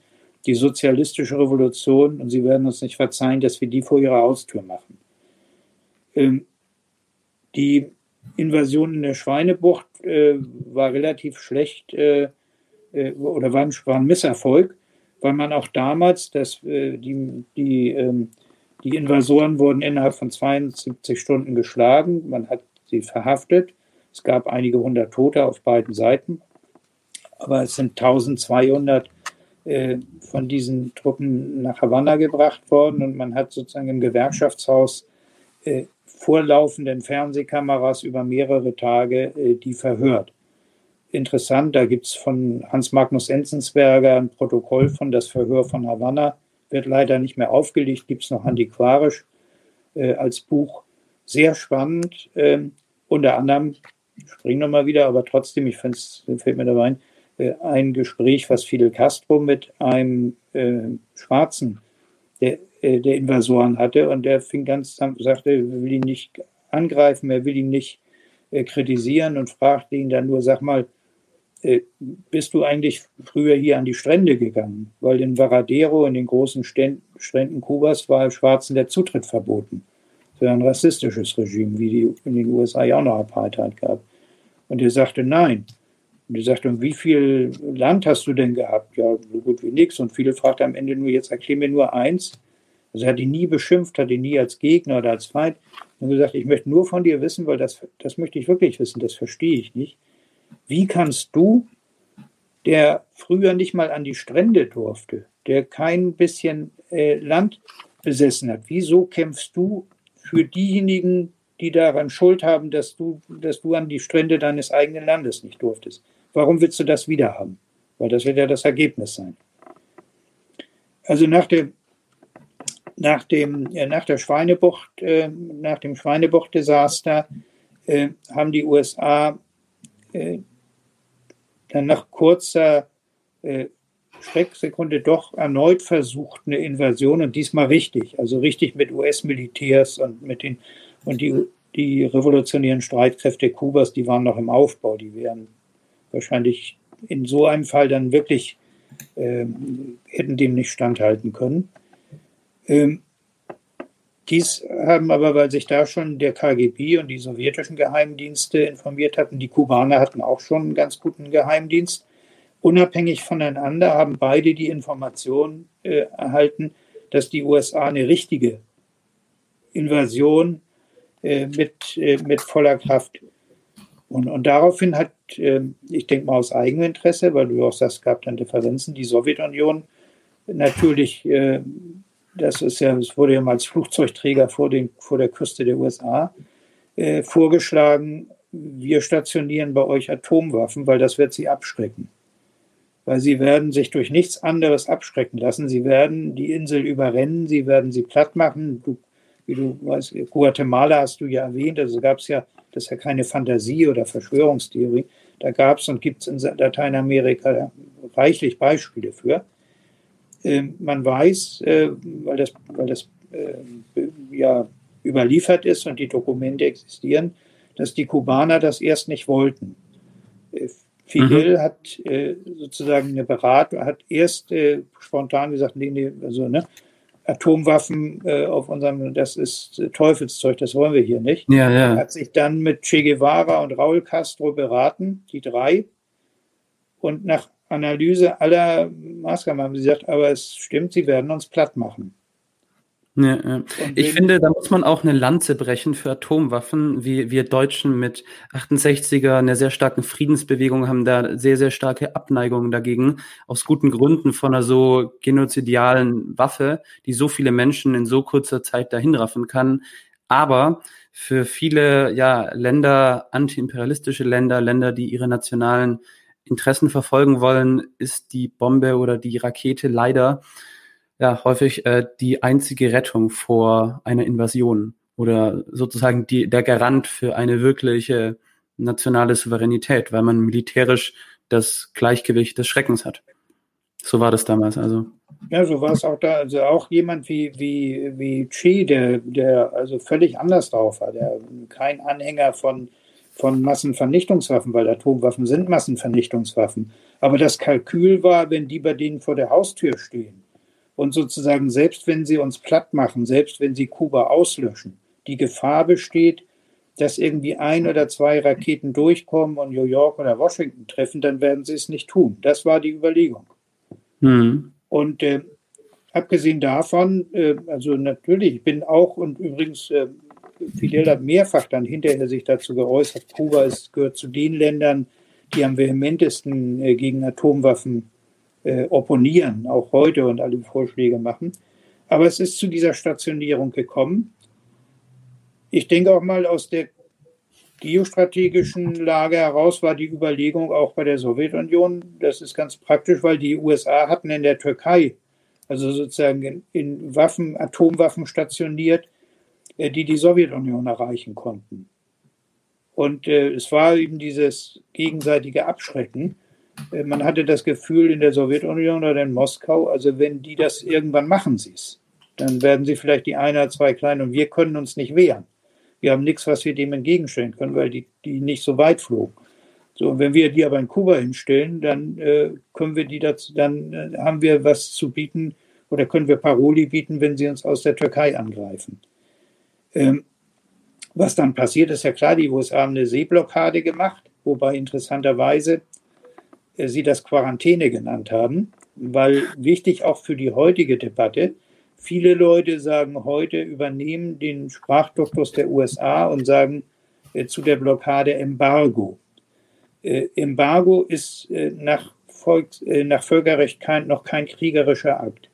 die sozialistische Revolution und sie werden uns nicht verzeihen, dass wir die vor ihrer Haustür machen. Ähm, die Invasion in der Schweinebucht äh, war relativ schlecht äh, äh, oder war ein, war ein, Misserfolg, weil man auch damals, dass äh, die, die, ähm, die Invasoren wurden innerhalb von 72 Stunden geschlagen, man hat sie verhaftet. Es gab einige hundert Tote auf beiden Seiten, aber es sind 1200 äh, von diesen Truppen nach Havanna gebracht worden und man hat sozusagen im Gewerkschaftshaus äh, vorlaufenden Fernsehkameras über mehrere Tage äh, die verhört. Interessant, da gibt es von Hans Magnus Enzensberger ein Protokoll von das Verhör von Havanna, wird leider nicht mehr aufgelegt, gibt es noch antiquarisch äh, als Buch. Sehr spannend, äh, unter anderem, ich springe nochmal wieder, aber trotzdem, ich finde es, fällt mir dabei ein, äh, ein Gespräch, was Fidel Castro mit einem äh, Schwarzen der, äh, der Invasoren hatte. Und der fing ganz, sagte, er will ihn nicht angreifen, er will ihn nicht äh, kritisieren und fragte ihn dann nur, sag mal, äh, bist du eigentlich früher hier an die Strände gegangen? Weil in Varadero, in den großen Stränden Kubas, war Schwarzen der Zutritt verboten. Für ein rassistisches Regime, wie die in den USA ja auch noch Apartheid gab. Und er sagte, nein, und die sagte, wie viel Land hast du denn gehabt? Ja, so gut wie nichts. Und viele fragten am Ende nur, jetzt erklär mir nur eins. Also er hat ihn nie beschimpft, hat ihn nie als Gegner oder als Feind. Und gesagt, ich möchte nur von dir wissen, weil das, das möchte ich wirklich wissen, das verstehe ich nicht. Wie kannst du, der früher nicht mal an die Strände durfte, der kein bisschen äh, Land besessen hat, wieso kämpfst du für diejenigen, die daran Schuld haben, dass du, dass du an die Strände deines eigenen Landes nicht durftest? Warum willst du das wieder haben? Weil das wird ja das Ergebnis sein. Also nach dem, nach dem, äh, nach der Schweinebucht, äh, nach dem Schweinebucht-Desaster äh, haben die USA dann nach kurzer Schrecksekunde doch erneut versucht, eine Invasion und diesmal richtig, also richtig mit US-Militärs und mit den und die, die revolutionären Streitkräfte Kubas, die waren noch im Aufbau, die wären wahrscheinlich in so einem Fall dann wirklich äh, hätten dem nicht standhalten können. Ähm, dies haben aber, weil sich da schon der KGB und die sowjetischen Geheimdienste informiert hatten, die Kubaner hatten auch schon einen ganz guten Geheimdienst, unabhängig voneinander haben beide die Information äh, erhalten, dass die USA eine richtige Invasion äh, mit, äh, mit voller Kraft. Und, und daraufhin hat, äh, ich denke mal aus eigenem Interesse, weil du auch sagst, es gab dann Differenzen, die Sowjetunion natürlich, äh, das ist ja, es wurde ja mal als Flugzeugträger vor, den, vor der Küste der USA äh, vorgeschlagen, wir stationieren bei euch Atomwaffen, weil das wird sie abschrecken weil sie werden sich durch nichts anderes abschrecken lassen. Sie werden die Insel überrennen, sie werden sie platt machen. Du, wie du weißt, Guatemala hast du ja erwähnt, also gab es ja, das ist ja keine Fantasie oder Verschwörungstheorie, da gab es und gibt es in Lateinamerika reichlich Beispiele für. Ähm, man weiß, äh, weil das, weil das äh, ja überliefert ist und die Dokumente existieren, dass die Kubaner das erst nicht wollten. Äh, Fidel mhm. hat äh, sozusagen eine Beratung, hat erst äh, spontan gesagt, nee, nee, also ne, Atomwaffen äh, auf unserem, das ist Teufelszeug, das wollen wir hier nicht. Ja, ja. Hat sich dann mit Che Guevara und Raúl Castro beraten, die drei. Und nach Analyse aller Maßnahmen haben sie gesagt, aber es stimmt, sie werden uns platt machen. Ja, ja. Ich finde, da muss man auch eine Lanze brechen für Atomwaffen. wie wir Deutschen mit 68er, einer sehr starken Friedensbewegung, haben da sehr, sehr starke Abneigungen dagegen, aus guten Gründen von einer so genozidialen Waffe, die so viele Menschen in so kurzer Zeit dahinraffen kann. Aber für viele ja, Länder, antiimperialistische Länder, Länder, die ihre nationalen Interessen verfolgen wollen, ist die Bombe oder die Rakete leider ja häufig äh, die einzige Rettung vor einer Invasion oder sozusagen die, der Garant für eine wirkliche nationale Souveränität, weil man militärisch das Gleichgewicht des Schreckens hat. So war das damals also. Ja, so war es auch da. Also auch jemand wie, wie, wie Chi, der, der also völlig anders drauf war, der kein Anhänger von, von Massenvernichtungswaffen, weil Atomwaffen sind Massenvernichtungswaffen. Aber das Kalkül war, wenn die bei denen vor der Haustür stehen, und sozusagen selbst wenn sie uns platt machen, selbst wenn sie Kuba auslöschen, die Gefahr besteht, dass irgendwie ein oder zwei Raketen durchkommen und New York oder Washington treffen, dann werden sie es nicht tun. Das war die Überlegung. Mhm. Und äh, abgesehen davon, äh, also natürlich, ich bin auch und übrigens, äh, Fidel hat mehrfach dann hinterher sich dazu geäußert, Kuba ist, gehört zu den Ländern, die am vehementesten äh, gegen Atomwaffen äh, opponieren, auch heute und alle Vorschläge machen. Aber es ist zu dieser Stationierung gekommen. Ich denke auch mal aus der geostrategischen Lage heraus war die Überlegung auch bei der Sowjetunion, das ist ganz praktisch, weil die USA hatten in der Türkei, also sozusagen in, in Waffen, Atomwaffen stationiert, die die Sowjetunion erreichen konnten. Und äh, es war eben dieses gegenseitige Abschrecken. Äh, man hatte das Gefühl in der Sowjetunion oder in Moskau, also wenn die das irgendwann machen, sie es, dann werden sie vielleicht die eine oder zwei kleinen und wir können uns nicht wehren. Wir haben nichts, was wir dem entgegenstellen können, weil die, die nicht so weit flogen. So, und wenn wir die aber in Kuba hinstellen, dann äh, können wir die dazu, dann äh, haben wir was zu bieten oder können wir Paroli bieten, wenn sie uns aus der Türkei angreifen. Ähm, was dann passiert, ist ja klar, die USA haben eine Seeblockade gemacht, wobei interessanterweise äh, Sie das Quarantäne genannt haben, weil wichtig auch für die heutige Debatte, viele Leute sagen heute, übernehmen den Sprachduktus der USA und sagen äh, zu der Blockade Embargo. Äh, Embargo ist äh, nach, Volks-, äh, nach Völkerrecht kein, noch kein kriegerischer Akt.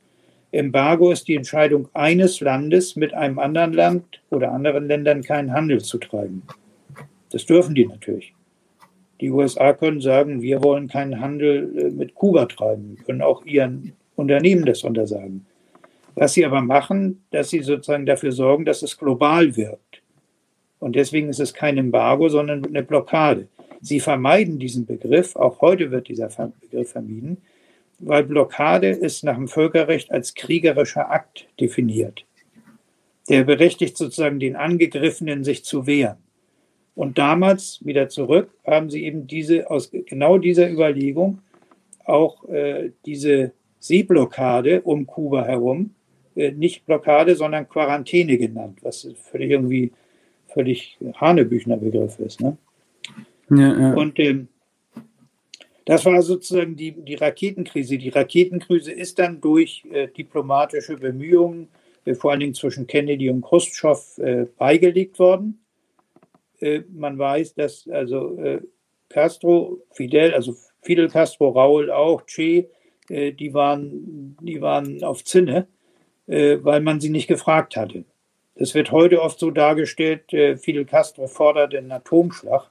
Embargo ist die Entscheidung eines Landes, mit einem anderen Land oder anderen Ländern keinen Handel zu treiben. Das dürfen die natürlich. Die USA können sagen, wir wollen keinen Handel äh, mit Kuba treiben, können auch ihren Unternehmen das untersagen. Was sie aber machen, dass sie sozusagen dafür sorgen, dass es global wirkt. Und deswegen ist es kein Embargo, sondern eine Blockade. Sie vermeiden diesen Begriff, auch heute wird dieser Begriff vermieden, weil Blockade ist nach dem Völkerrecht als kriegerischer Akt definiert. Der berechtigt sozusagen den Angegriffenen, sich zu wehren. Und damals, wieder zurück, haben sie eben diese, aus genau dieser Überlegung auch äh, diese Seeblockade um Kuba herum, äh, nicht Blockade, sondern Quarantäne genannt, was völlig irgendwie völlig Hanebüchner Begriff ist. Ne? Ja, ja. Und ähm, das war sozusagen die, die Raketenkrise. Die Raketenkrise ist dann durch äh, diplomatische Bemühungen, äh, vor allen Dingen zwischen Kennedy und Khrushchev, äh, beigelegt worden. Äh, man weiß, dass also äh, Castro, Fidel, also Fidel Castro, Raúl auch, Che, äh, die, waren, die waren auf Zinne, weil man sie nicht gefragt hatte. Das wird heute oft so dargestellt, Fidel Castro fordert den Atomschlag.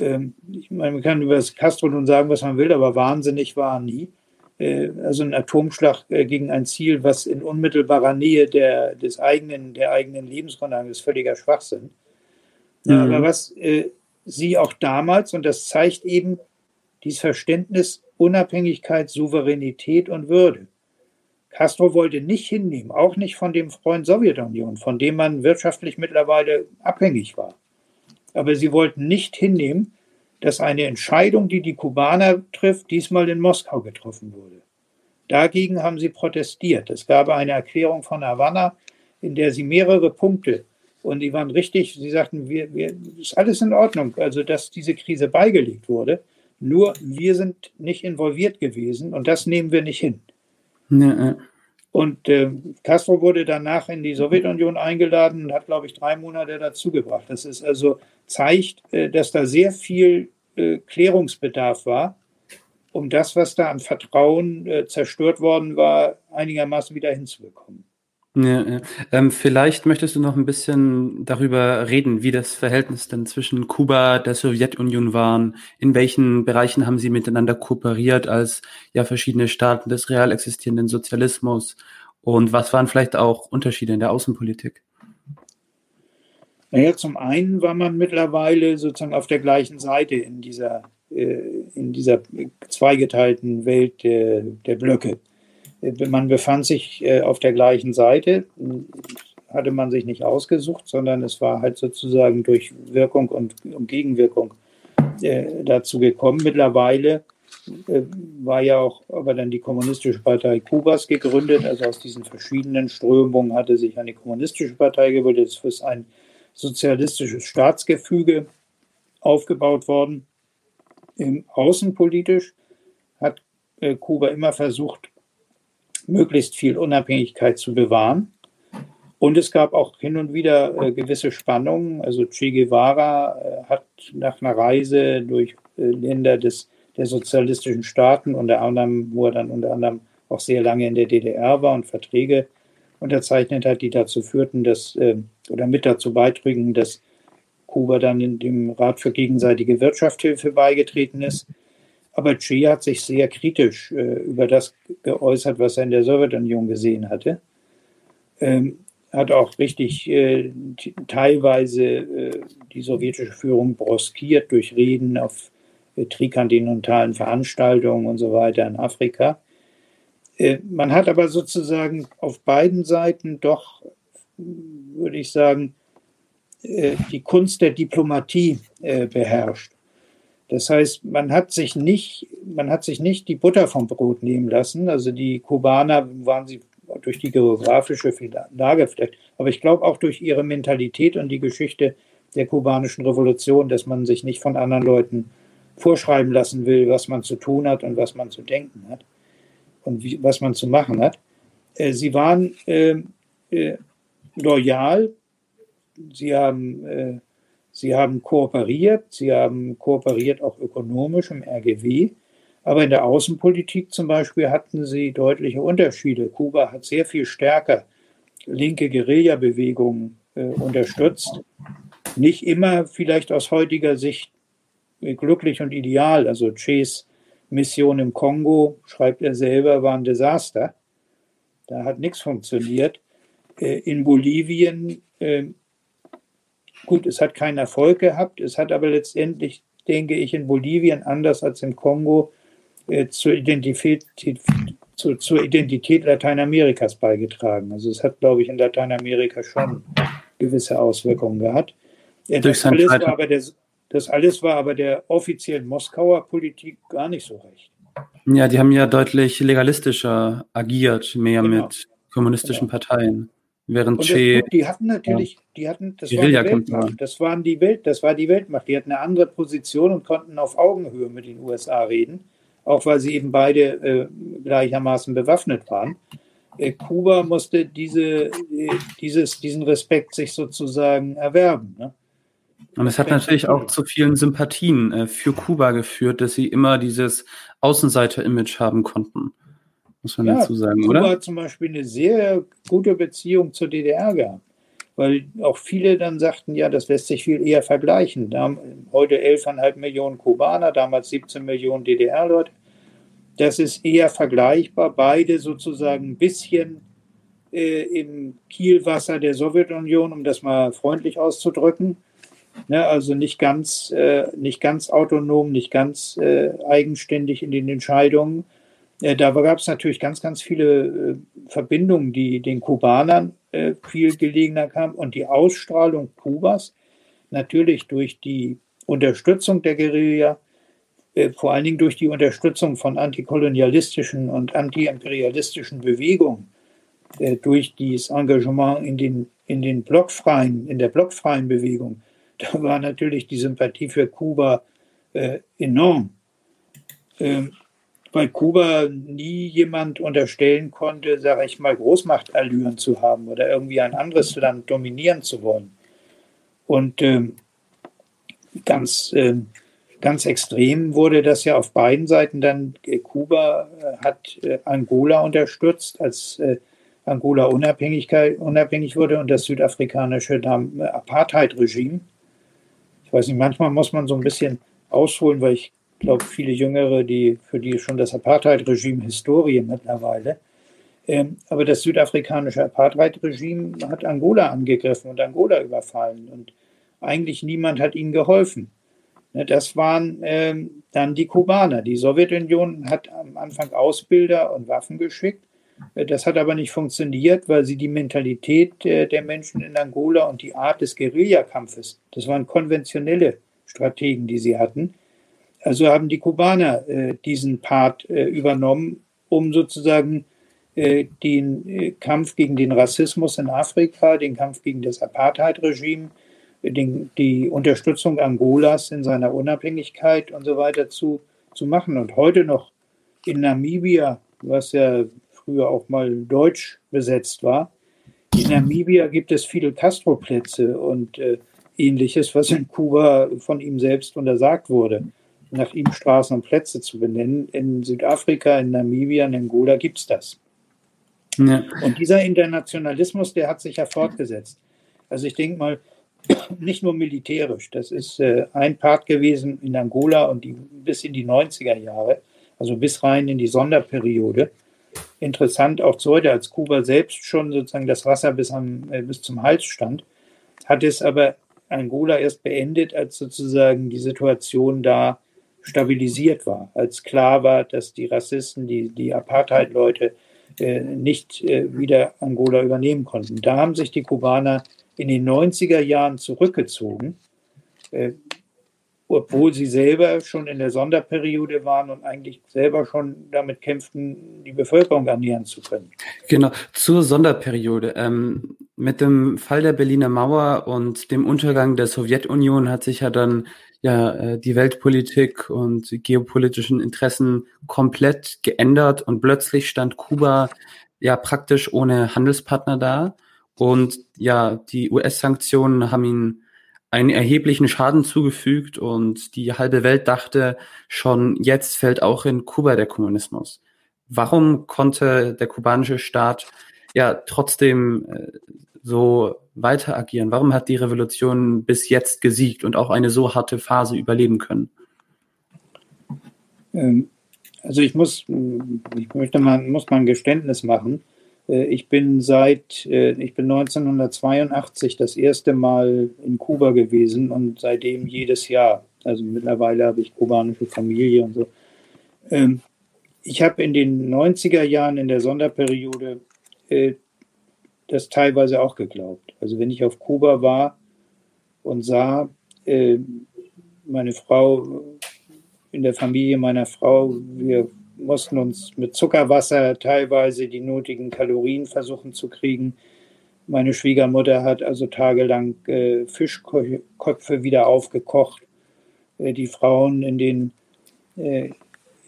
Ähm, ich meine, man kann über das Castro nun sagen, was man will, aber wahnsinnig war er nie. Äh, also ein Atomschlag äh, gegen ein Ziel, was in unmittelbarer Nähe der, des eigenen, der eigenen Lebensgrundlage ist, völliger Schwachsinn. Mhm. Aber was äh, sie auch damals, und das zeigt eben dieses Verständnis Unabhängigkeit, Souveränität und Würde. Castro wollte nicht hinnehmen, auch nicht von dem Freund Sowjetunion, von dem man wirtschaftlich mittlerweile abhängig war. Aber sie wollten nicht hinnehmen, dass eine Entscheidung, die die Kubaner trifft, diesmal in Moskau getroffen wurde. Dagegen haben sie protestiert. Es gab eine Erklärung von Havanna, in der sie mehrere Punkte und die waren richtig, sie sagten, wir, wir, ist alles in Ordnung, also dass diese Krise beigelegt wurde. Nur wir sind nicht involviert gewesen und das nehmen wir nicht hin. Ja, und äh, Castro wurde danach in die Sowjetunion eingeladen und hat, glaube ich, drei Monate dazugebracht. Das ist also zeigt, äh, dass da sehr viel äh, Klärungsbedarf war, um das, was da an Vertrauen äh, zerstört worden war, einigermaßen wieder hinzubekommen. Ja, ja. Ähm, vielleicht möchtest du noch ein bisschen darüber reden, wie das Verhältnis denn zwischen Kuba, der Sowjetunion waren. In welchen Bereichen haben sie miteinander kooperiert als ja verschiedene Staaten des real existierenden Sozialismus? Und was waren vielleicht auch Unterschiede in der Außenpolitik? Naja, zum einen war man mittlerweile sozusagen auf der gleichen Seite in dieser, äh, in dieser zweigeteilten Welt der, der Blöcke man befand sich äh, auf der gleichen Seite, hatte man sich nicht ausgesucht, sondern es war halt sozusagen durch Wirkung und, Gegenwirkung äh, dazu gekommen. Mittlerweile äh, war ja auch aber dann die Kommunistische Partei Kubas gegründet. Also aus diesen verschiedenen Strömungen hatte sich eine kommunistische Partei gebildet. Es ist ein sozialistisches Staatsgefüge aufgebaut worden. außenpolitisch hat Kuba immer versucht, möglichst viel Unabhängigkeit zu bewahren. Und es gab auch hin und wieder äh, gewisse Spannungen. Also Che Guevara äh, hat nach einer Reise durch äh, Länder des, der sozialistischen Staaten, unter anderem, wo er dann unter anderem auch sehr lange in der DDR war und Verträge unterzeichnet hat, die dazu führten, dass äh, oder mit dazu beitrugen, dass Kuba dann in dem Rat für gegenseitige Wirtschaftshilfe beigetreten ist. Aber Che hat sich sehr kritisch äh, über das geäußert, was er in der Sowjetunion gesehen hatte. Ähm, hat auch richtig äh, teilweise äh, die sowjetische Führung broskiert durch Reden auf äh, trikontinentalen Veranstaltungen und so weiter in Afrika. Äh, man hat aber sozusagen auf beiden Seiten doch, würde ich sagen, äh, die Kunst der Diplomatie beherrscht. Das heißt, man hat sich nicht, man hat sich nicht die Butter vom Brot nehmen lassen. Also die Kubaner waren sie durch die geografische Lage vielleicht, aber ich glaube auch durch ihre Mentalität und die Geschichte der kubanischen Revolution, dass man sich nicht von anderen Leuten vorschreiben lassen will, was man zu tun hat und was man zu denken hat und wie, was man zu machen hat. Äh, sie waren äh, äh, loyal, sie haben äh, Sie haben kooperiert, sie haben kooperiert auch ökonomisch im RGW, aber in der Außenpolitik zum Beispiel hatten sie deutliche Unterschiede. Kuba hat sehr viel stärker linke Guerilla-Bewegungen äh, unterstützt. Nicht immer vielleicht aus heutiger Sicht glücklich und ideal. Also Ches Mission im Kongo, schreibt er selber, war ein Desaster. Da hat nichts funktioniert. Äh, in Bolivien äh, Gut, es hat keinen Erfolg gehabt. Es hat aber letztendlich, denke ich, in Bolivien anders als im Kongo äh, zur, Identität, zu, zur Identität Lateinamerikas beigetragen. Also es hat, glaube ich, in Lateinamerika schon gewisse Auswirkungen gehabt. Das alles, war aber der, das alles war aber der offiziellen Moskauer Politik gar nicht so recht. Ja, die haben ja deutlich legalistischer agiert, mehr genau. mit kommunistischen genau. Parteien. Während Che, die hatten natürlich, die hatten, das war die Weltmacht, das waren die Welt, das war die Weltmacht. Die hatten eine andere Position und konnten auf Augenhöhe mit den USA reden, auch weil sie eben beide äh, gleichermaßen bewaffnet waren. Äh, Kuba musste diese, äh, dieses, diesen Respekt sich sozusagen erwerben. Ne? Und es hat natürlich auch zu vielen Sympathien äh, für Kuba geführt, dass sie immer dieses Außenseiter-Image haben konnten. Muss man ja, dazu sagen, Kuba oder? Kuba hat zum Beispiel eine sehr gute Beziehung zur DDR gehabt. Weil auch viele dann sagten, ja, das lässt sich viel eher vergleichen. Da haben heute 11,5 Millionen Kubaner, damals 17 Millionen DDR-Leute. Das ist eher vergleichbar. Beide sozusagen ein bisschen äh, im Kielwasser der Sowjetunion, um das mal freundlich auszudrücken. Ne, also nicht ganz, äh, nicht ganz autonom, nicht ganz äh, eigenständig in den Entscheidungen. Äh, da gab es natürlich ganz, ganz viele äh, Verbindungen, die den Kubanern äh, viel gelegener kamen und die Ausstrahlung Kubas natürlich durch die Unterstützung der Guerilla, vor allen Dingen durch die Unterstützung von antikolonialistischen und antiimperialistischen Bewegungen, durch dieses Engagement in den, in den blockfreien, in der blockfreien Bewegung, da war natürlich die Sympathie für Kuba enorm. Weil Kuba nie jemand unterstellen konnte, sage ich mal, Großmachtallüren zu haben oder irgendwie ein anderes Land dominieren zu wollen. Und ähm, ganz, ähm, ganz extrem wurde das ja auf beiden Seiten dann. Äh, Kuba äh, hat äh, Angola unterstützt, als äh, Angola Unabhängigkeit, unabhängig wurde und das südafrikanische Apartheid-Regime ich weiß nicht, manchmal muss man so ein bisschen ausholen, weil ich glaube, viele Jüngere, die, für die schon das Apartheid-Regime Historie mittlerweile. Ähm, aber das südafrikanische Apartheid-Regime hat Angola angegriffen und Angola überfallen und eigentlich niemand hat ihnen geholfen. Ne, das waren ähm, dann die Kubaner. Die Sowjetunion hat am Anfang Ausbilder und Waffen geschickt äh, das hat aber nicht funktioniert, weil sie die Mentalität äh, der Menschen in Angola und die Art des Guerillakampfes, das waren konventionelle Strategen, die sie hatten. Also haben die Kubaner äh, diesen Part übernommen, um sozusagen den Kampf gegen den Rassismus in Afrika, den Kampf gegen das Apartheid-Regime, die Unterstützung Angolas in seiner Unabhängigkeit und so weiter zu, zu machen. Und heute noch in Namibia, was ja früher auch mal deutsch besetzt war. In Namibia gibt es viele Castro-Plätze und äh, ähnliches, was in Kuba von ihm selbst untersagt wurde, nach ihm Straßen und Plätze zu benennen. In Südafrika, in Namibia, in Angola gibt es das. Ja. Und dieser Internationalismus, der hat sich ja fortgesetzt. Also ich denke mal, nicht nur militärisch, das ist äh, ein Part gewesen in Angola und die, bis in die 90er Jahre, also bis rein in die Sonderperiode interessant auch zu heute, als Kuba selbst schon sozusagen das Wasser bis, am, äh, bis zum Hals stand, hat es aber Angola erst beendet, als sozusagen die Situation da stabilisiert war, als klar war, dass die Rassisten, die, die Apartheid-Leute äh, nicht äh, wieder Angola übernehmen konnten. Da haben sich die Kubaner in den 90er Jahren zurückgezogen, äh, obwohl sie selber schon in der Sonderperiode waren und eigentlich selber schon damit kämpften, die Bevölkerung ernähren zu können. Genau, zur Sonderperiode. Ähm, mit dem Fall der Berliner Mauer und dem Untergang der Sowjetunion hat sich ja dann ja äh, die Weltpolitik und geopolitischen Interessen komplett geändert und plötzlich stand Kuba ja praktisch ohne Handelspartner da und ja, die US-Sanktionen haben ihn einen erheblichen Schaden zugefügt und die halbe Welt dachte schon, jetzt fällt auch in Kuba der Kommunismus. Warum konnte der kubanische Staat ja trotzdem äh, so weiter agieren? Warum hat die Revolution bis jetzt gesiegt und auch eine so harte Phase überleben können? Ähm, also ich muss, ich möchte mal, muss mal ein Geständnis machen. Äh, ich bin seit, äh, ich bin 1982 das erste Mal in Kuba gewesen und seitdem jedes Jahr. Also mittlerweile habe ich kubanische Familie und so. Ähm, ich habe in den 90er Jahren in der Sonderperiode äh, das teilweise auch geglaubt. Also wenn ich auf Kuba war und sah, äh, meine Frau in der Familie meiner Frau, wir mussten uns mit Zuckerwasser teilweise die nötigen Kalorien versuchen zu kriegen. Meine Schwiegermutter hat also tagelang äh, Fischköpfe wieder aufgekocht. Äh, die Frauen in, den, äh, äh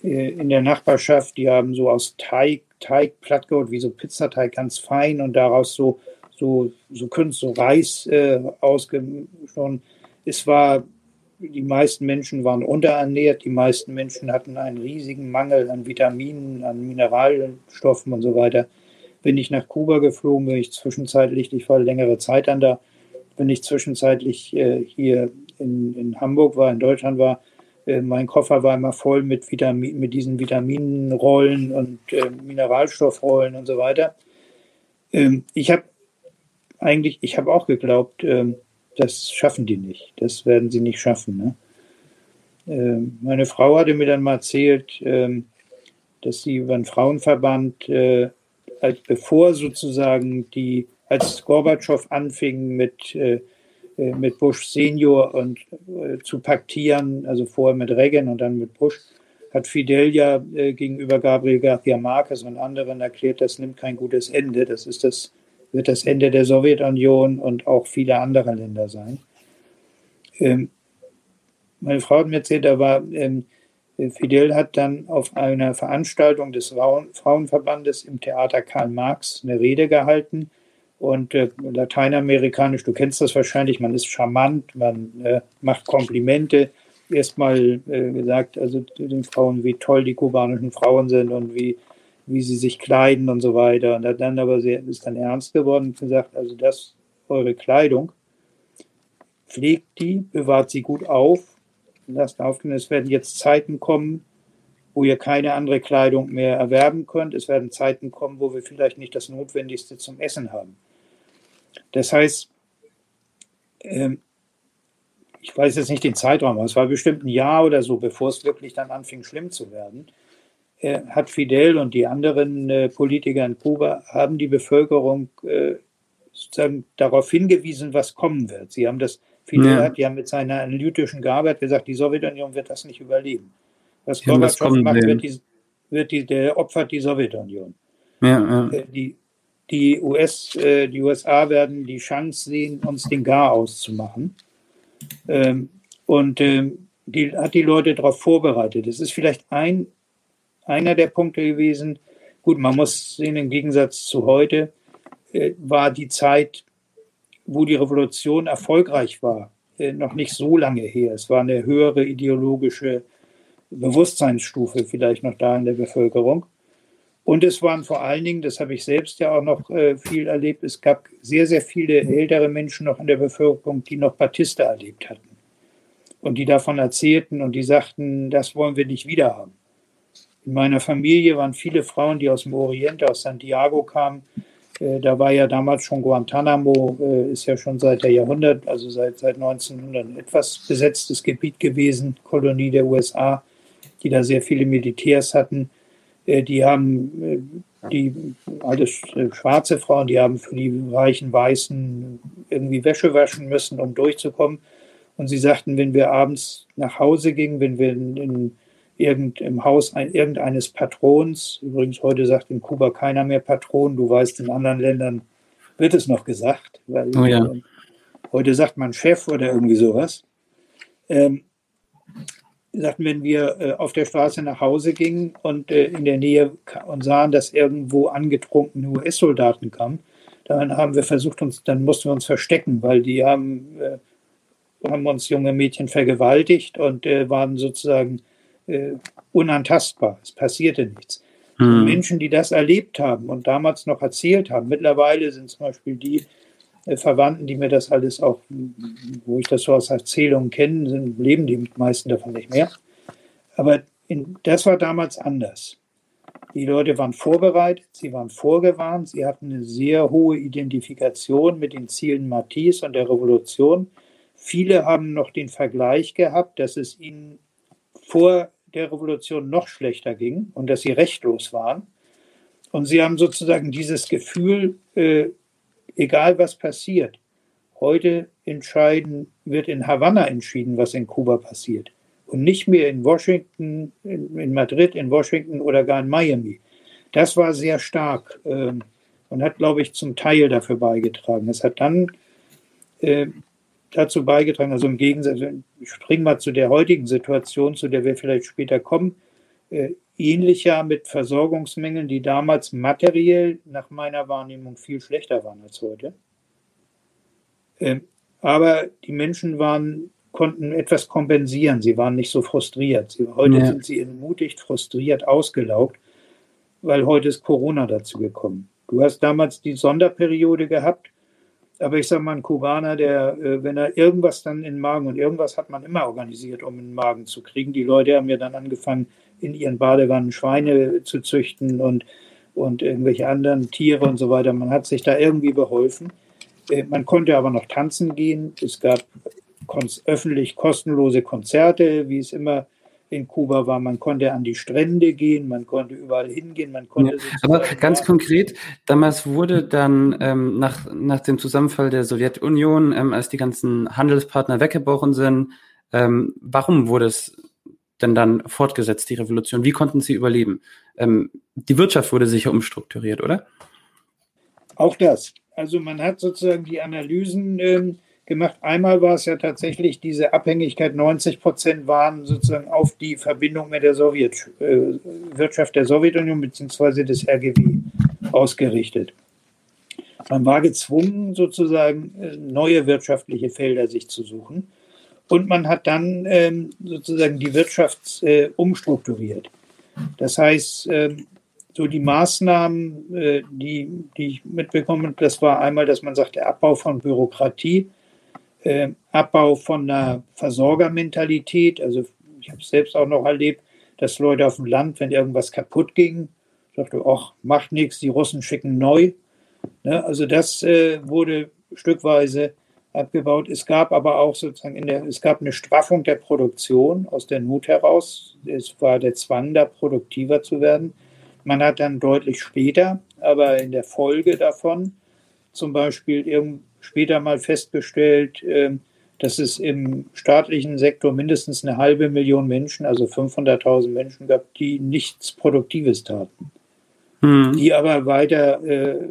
in der Nachbarschaft, die haben so aus Teig, Teig platt geholt, wie so Pizzateig ganz fein und daraus so, so, so, so Reis äh, ausgeschoren. Es war die meisten Menschen waren unterernährt, die meisten Menschen hatten einen riesigen Mangel an Vitaminen, an Mineralstoffen und so weiter. Bin ich nach Kuba geflogen, bin ich zwischenzeitlich, ich war längere Zeit an da, wenn ich zwischenzeitlich äh, hier in, in, Hamburg war, in Deutschland war, äh, mein Koffer war immer voll mit, Vitamin, mit diesen Vitaminrollen und äh, Mineralstoffrollen und so weiter. Ähm, ich habe eigentlich, ich habe auch geglaubt, ähm, das schaffen die nicht. Das werden sie nicht schaffen. Ne? Ähm, meine Frau hatte mir dann mal erzählt, ähm, dass sie über den Frauenverband, äh, als bevor sozusagen die, als Gorbatschow anfing mit, äh, äh, mit Bush Senior und zu paktieren, also vorher mit Reagan und dann mit Bush, hat Fidel ja gegenüber Gabriel García Marquez und anderen erklärt, das nimmt kein gutes Ende. Das ist das wird das Ende der Sowjetunion und auch viele andere Länder sein. Ähm, meine Frau hat mir erzählt, war, ähm, Fidel hat dann auf einer Veranstaltung des Frauenverbandes im Theater Karl Marx eine Rede gehalten und äh, lateinamerikanisch, du kennst das wahrscheinlich, man ist charmant, man äh, macht Komplimente. Erstmal äh, gesagt, also den Frauen, wie toll die kubanischen Frauen sind und wie wie sie sich kleiden und so weiter. Und dann aber sehr, ist dann ernst geworden und gesagt, also das, eure Kleidung, pflegt die, bewahrt sie gut auf, lasst aufgehen, es werden jetzt Zeiten kommen, wo ihr keine andere Kleidung mehr erwerben könnt. Es werden Zeiten kommen, wo wir vielleicht nicht das Notwendigste zum Essen haben. Das heißt, ähm, ich weiß jetzt nicht den Zeitraum, aber es war bestimmt ein Jahr oder so, bevor es wirklich dann anfing, schlimm zu werden hat Fidel und die anderen äh, Politiker in Kuba haben die Bevölkerung äh, sozusagen darauf hingewiesen, was kommen wird. Sie haben das, Fidel ja. hat ja mit seiner analytischen Gabe gesagt, die Sowjetunion wird das nicht überleben. Was Gorbatschow macht, wird, die, wird die, der opfert die Sowjetunion. Ja, ja. Äh, die, die, US, äh, die USA werden die Chance sehen, uns den Gar auszumachen. Ähm, und ähm, die hat die Leute darauf vorbereitet. Es ist vielleicht ein einer der Punkte gewesen. Gut, man muss sehen, im Gegensatz zu heute äh, war die Zeit, wo die Revolution erfolgreich war, äh, noch nicht so lange her. Es war eine höhere ideologische Bewusstseinsstufe vielleicht noch da in der Bevölkerung. Und es waren vor allen Dingen, das habe ich selbst ja auch noch äh, viel erlebt, es gab sehr, sehr viele ältere Menschen noch in der Bevölkerung, die noch Batista erlebt hatten. Und die davon erzählten und die sagten, das wollen wir nicht wieder haben. In meiner Familie waren viele Frauen, die aus dem Orient, aus Santiago kamen. Äh, da war ja damals schon Guantanamo, äh, ist ja schon seit der Jahrhundert, also seit, seit 1900 etwas besetztes Gebiet gewesen, Kolonie der USA, die da sehr viele Militärs hatten. Äh, die haben, die alles schwarze Frauen, die haben für die reichen Weißen irgendwie Wäsche waschen müssen, um durchzukommen. Und sie sagten, wenn wir abends nach Hause gingen, wenn wir in, in irgend, im Haus ein, irgendeines Patrons. Übrigens, heute sagt in Kuba keiner mehr Patron. Du weißt, in anderen Ländern wird es noch gesagt. Weil, oh ja. äh, heute sagt man Chef oder irgendwie sowas. Ähm, sagten, wenn wir äh, auf der Straße nach Hause gingen und äh, in der Nähe und sahen, dass irgendwo angetrunkene US-Soldaten kamen, dann haben wir versucht, uns, dann mussten wir uns verstecken, weil die haben, äh, haben uns junge Mädchen vergewaltigt und äh, waren sozusagen äh, unantastbar. Es passierte nichts. Mhm. Menschen, die das erlebt haben und damals noch erzählt haben, mittlerweile sind zum Beispiel die Verwandten, die mir das alles auch, wo ich das so aus Erzählungen kenne, sind, leben die meisten davon nicht mehr. Aber in, das war damals anders. Die Leute waren vorbereitet, sie waren vorgewarnt, sie hatten eine sehr hohe Identifikation mit den Zielen Matisse und der Revolution. Viele haben noch den Vergleich gehabt, dass es ihnen vor der Revolution noch schlechter ging und dass sie rechtlos waren. Und sie haben sozusagen dieses Gefühl, äh, egal was passiert, heute entscheiden, wird in Havanna entschieden, was in Kuba passiert. Und nicht mehr in Washington, in, in Madrid, in Washington oder gar in Miami. Das war sehr stark äh, und hat, glaube ich, zum Teil dafür beigetragen. Es hat dann äh, dazu beigetragen, also im Gegensatz, ich springe mal zu der heutigen Situation, zu der wir vielleicht später kommen, äh, ähnlich ja mit Versorgungsmengen, die damals materiell nach meiner Wahrnehmung viel schlechter waren als heute. Ähm, aber die Menschen waren, konnten etwas kompensieren. Sie waren nicht so frustriert. Sie, heute ja. sind sie entmutigt, frustriert, ausgelaugt, weil heute ist Corona dazu gekommen. Du hast damals die Sonderperiode gehabt, aber ich sage mal, ein Kubaner, der, äh, wenn er irgendwas dann in den Magen und irgendwas hat man immer organisiert, um in den Magen zu kriegen. Die Leute haben ja dann angefangen, in ihren Badewannen Schweine zu züchten und, und irgendwelche anderen Tiere und so weiter. Man hat sich da irgendwie beholfen. Äh, man konnte aber noch tanzen gehen. Es gab öffentlich kostenlose Konzerte, wie es immer in Kuba war. Man konnte an die Strände gehen, man konnte überall hingehen, man konnte. Ja, aber ganz ja. konkret, damals wurde dann ähm, nach, nach dem Zusammenfall der Sowjetunion, ähm, als die ganzen Handelspartner weggebrochen sind, ähm, warum wurde es denn dann fortgesetzt, die Revolution? Wie konnten sie überleben? Ähm, die Wirtschaft wurde sicher umstrukturiert, oder? Auch das. Also man hat sozusagen die Analysen ähm, gemacht. Einmal war es ja tatsächlich diese Abhängigkeit, 90 Prozent waren sozusagen auf die Verbindung mit der Sowjetwirtschaft äh, der Sowjetunion bzw. des RGW ausgerichtet. Man war gezwungen, sozusagen äh, neue wirtschaftliche Felder sich zu suchen. Und man hat dann ähm, sozusagen die Wirtschaft äh, umstrukturiert. Das heißt, ähm, so die Maßnahmen, äh, die, die ich mitbekommen habe, das war einmal, dass man sagt, der Abbau von Bürokratie, äh, Abbau von einer Versorgermentalität. Also ich habe es selbst auch noch erlebt, dass Leute auf dem Land, wenn irgendwas kaputt ging, sagte, ach, macht nichts, die Russen schicken neu. Ne? Also das äh, wurde stückweise abgebaut. Es gab aber auch sozusagen in der, es gab eine Straffung der Produktion aus der Not heraus. Es war der Zwang, da produktiver zu werden. Man hat dann deutlich später, aber in der Folge davon, zum Beispiel später mal festgestellt, ähm, dass es im staatlichen Sektor mindestens eine halbe Million Menschen, also 500.000 Menschen gab, die nichts Produktives taten, mhm. die aber weiter äh,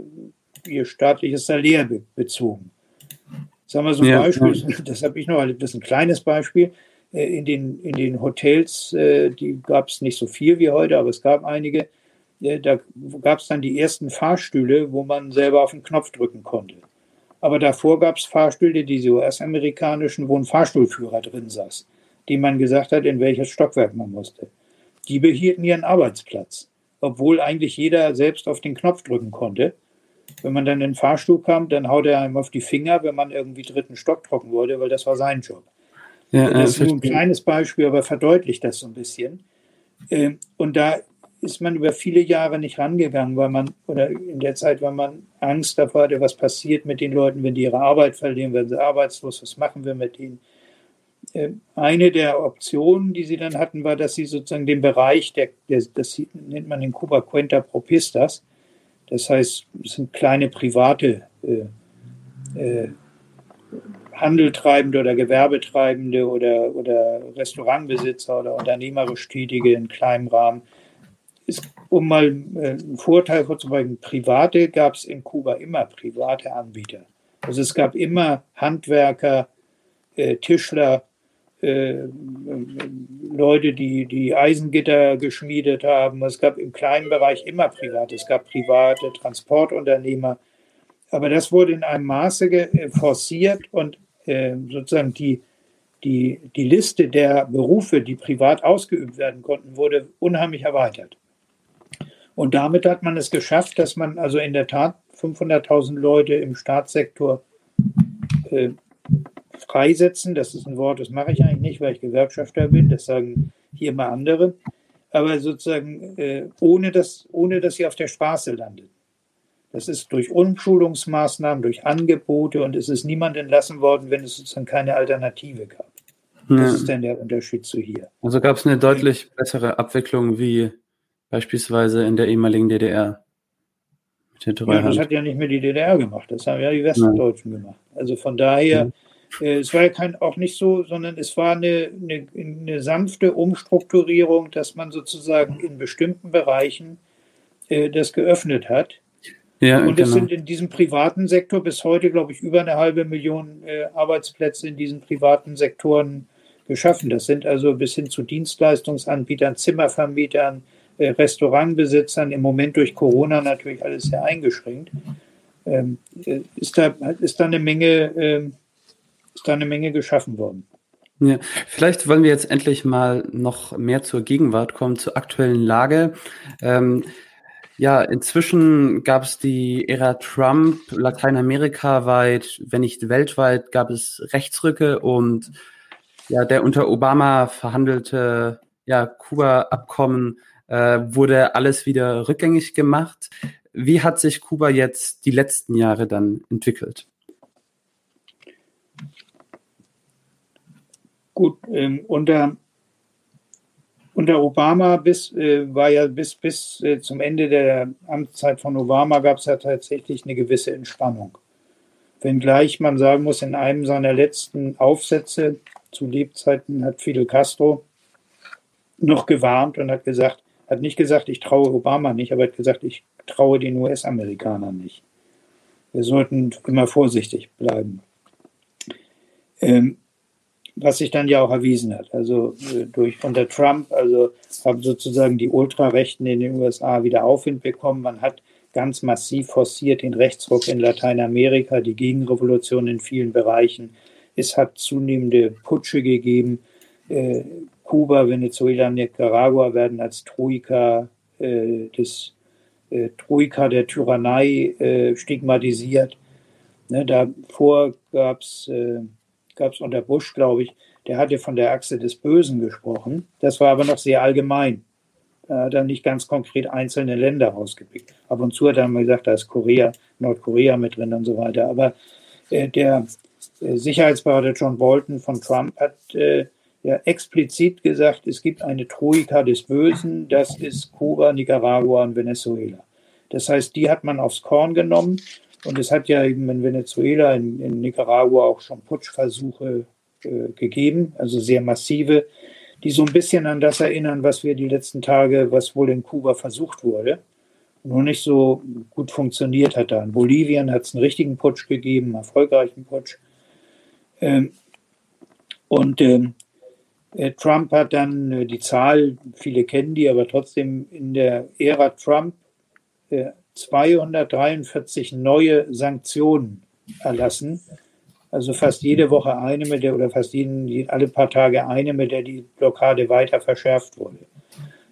ihr staatliches Salär bezogen. Sagen wir so ein ja, Beispiel, ja. das habe ich noch erlebt, das ist ein kleines Beispiel. Äh, in den, in den Hotels, äh, die gab es nicht so viel wie heute, aber es gab einige, da gab es dann die ersten Fahrstühle, wo man selber auf den Knopf drücken konnte. Aber davor gab es Fahrstühle, diese US-amerikanischen, wo ein Fahrstuhlführer drin saß, dem man gesagt hat, in welches Stockwerk man musste. Die behielten ihren Arbeitsplatz, obwohl eigentlich jeder selbst auf den Knopf drücken konnte. Wenn man dann in den Fahrstuhl kam, dann haut er einem auf die Finger, wenn man irgendwie dritten Stock trocken wollte, weil das war sein Job. Ja, das ist nur ein kleines Beispiel, aber verdeutlicht das so ein bisschen. Ähm, und da ist man über viele Jahre nicht rangegangen, weil man, oder in der Zeit, weil man Angst davor hatte, was passiert mit den Leuten, wenn die ihre Arbeit verlieren, werden sie arbeitslos, was machen wir mit ihnen? Ähm, eine der Optionen, die sie dann hatten, war, dass sie sozusagen den Bereich, der, der das nennt man in Kuba Cuenta Propistas, das heißt, es sind kleine private äh, äh, Handeltreibende oder Gewerbetreibende oder, oder Restaurantbesitzer oder unternehmerisch Tätige in kleinem Rahmen, ist, um mal äh, einen Vorteil vorzubringen, private gab es in Kuba immer private Anbieter. Also es gab immer Handwerker, äh, Tischler, Leute, die, die Eisengitter geschmiedet haben. Es gab im kleinen Bereich immer private. Es gab private Transportunternehmer. Aber das wurde in einem Maße äh, forciert und äh, sozusagen die, die, die Liste der Berufe, die privat ausgeübt werden konnten, wurde unheimlich erweitert. Und damit hat man es geschafft, dass man also in der Tat 500.000 Leute im Staatssektor äh, freisetzen. Das ist ein Wort, das mache ich eigentlich nicht, weil ich Gewerkschafter bin. Das sagen hier mal andere. Aber sozusagen äh, ohne, dass, ohne, dass sie auf der Straße landet. Das ist durch Umschulungsmaßnahmen, durch Angebote und es ist niemand entlassen worden, wenn es sozusagen keine Alternative gab. Das ist dann der Unterschied zu hier. Also gab es eine deutlich bessere Abwicklung wie beispielsweise in der ehemaligen DDR. ja, das hat ja nicht mehr die DDR gemacht, das haben ja die Westdeutschen gemacht. Also von daher, äh, es war ja kein, auch nicht so, sondern es war eine, eine, eine, sanfte Umstrukturierung, dass man sozusagen in bestimmten Bereichen äh, das geöffnet hat. Ja, und es genau. sind in diesem privaten Sektor bis heute, glaube ich, über eine halbe Million äh, Arbeitsplätze in diesen privaten Sektoren geschaffen. Das sind also bis hin zu Dienstleistungsanbietern, Zimmervermietern, äh, Restaurantbesitzern, im Moment durch Corona natürlich alles sehr eingeschränkt. Ähm, äh, ist, da, ist, da eine Menge, ähm, ist da eine Menge geschaffen worden. Ja, vielleicht wollen wir jetzt endlich mal noch mehr zur Gegenwart kommen, zur aktuellen Lage. Ähm, ja, inzwischen gab es die Ära Trump, Lateinamerika weit, wenn nicht weltweit, gab es Rechtsrücke und ja, der unter Obama verhandelte ja, Kuba-Abkommen äh, wurde alles wieder rückgängig gemacht. Wie hat sich Kuba jetzt die letzten Jahre dann entwickelt? Gut, ähm, unter, unter Obama bis, äh, war ja bis, bis äh, zum Ende der Amtszeit von Obama gab es ja tatsächlich eine gewisse Entspannung. Wenngleich man sagen muss, in einem seiner letzten Aufsätze zu Lebzeiten hat Fidel Castro noch gewarnt und hat gesagt, hat nicht gesagt, ich traue Obama nicht, aber hat gesagt, ich traue den US-Amerikanern nicht. Wir sollten immer vorsichtig bleiben. Ähm, was sich dann ja auch erwiesen hat. Also äh, durch unter Trump, also haben sozusagen die Ultrarechten in den USA wieder Aufwind bekommen. Man hat ganz massiv forciert den Rechtsruck in Lateinamerika, die Gegenrevolution in vielen Bereichen. Es hat zunehmende Putsche gegeben. Äh, Kuba, Venezuela, Nicaragua werden als Troika äh, des äh, Troika der Tyrannei äh, stigmatisiert. Ne, davor gab es äh, unter Bush, glaube ich, der hatte von der Achse des Bösen gesprochen. Das war aber noch sehr allgemein. Da hat er nicht ganz konkret einzelne Länder rausgepickt. Ab und zu hat er mal gesagt, da ist Korea, Nordkorea mit drin und so weiter. Aber äh, der äh, Sicherheitsberater John Bolton von Trump hat äh, ja explizit gesagt, es gibt eine Troika des Bösen, das ist Kuba, Nicaragua und Venezuela. Das heißt, die hat man aufs Korn genommen und es hat ja eben in Venezuela, in, in Nicaragua auch schon Putschversuche äh, gegeben, also sehr massive, die so ein bisschen an das erinnern, was wir die letzten Tage, was wohl in Kuba versucht wurde, nur nicht so gut funktioniert hat da. In Bolivien hat es einen richtigen Putsch gegeben, einen erfolgreichen Putsch. Ähm, und ähm, äh, Trump hat dann äh, die Zahl, viele kennen die, aber trotzdem in der Ära Trump 243 äh, neue Sanktionen erlassen. Also fast jede Woche eine, mit der, oder fast jeden, alle paar Tage eine, mit der die Blockade weiter verschärft wurde.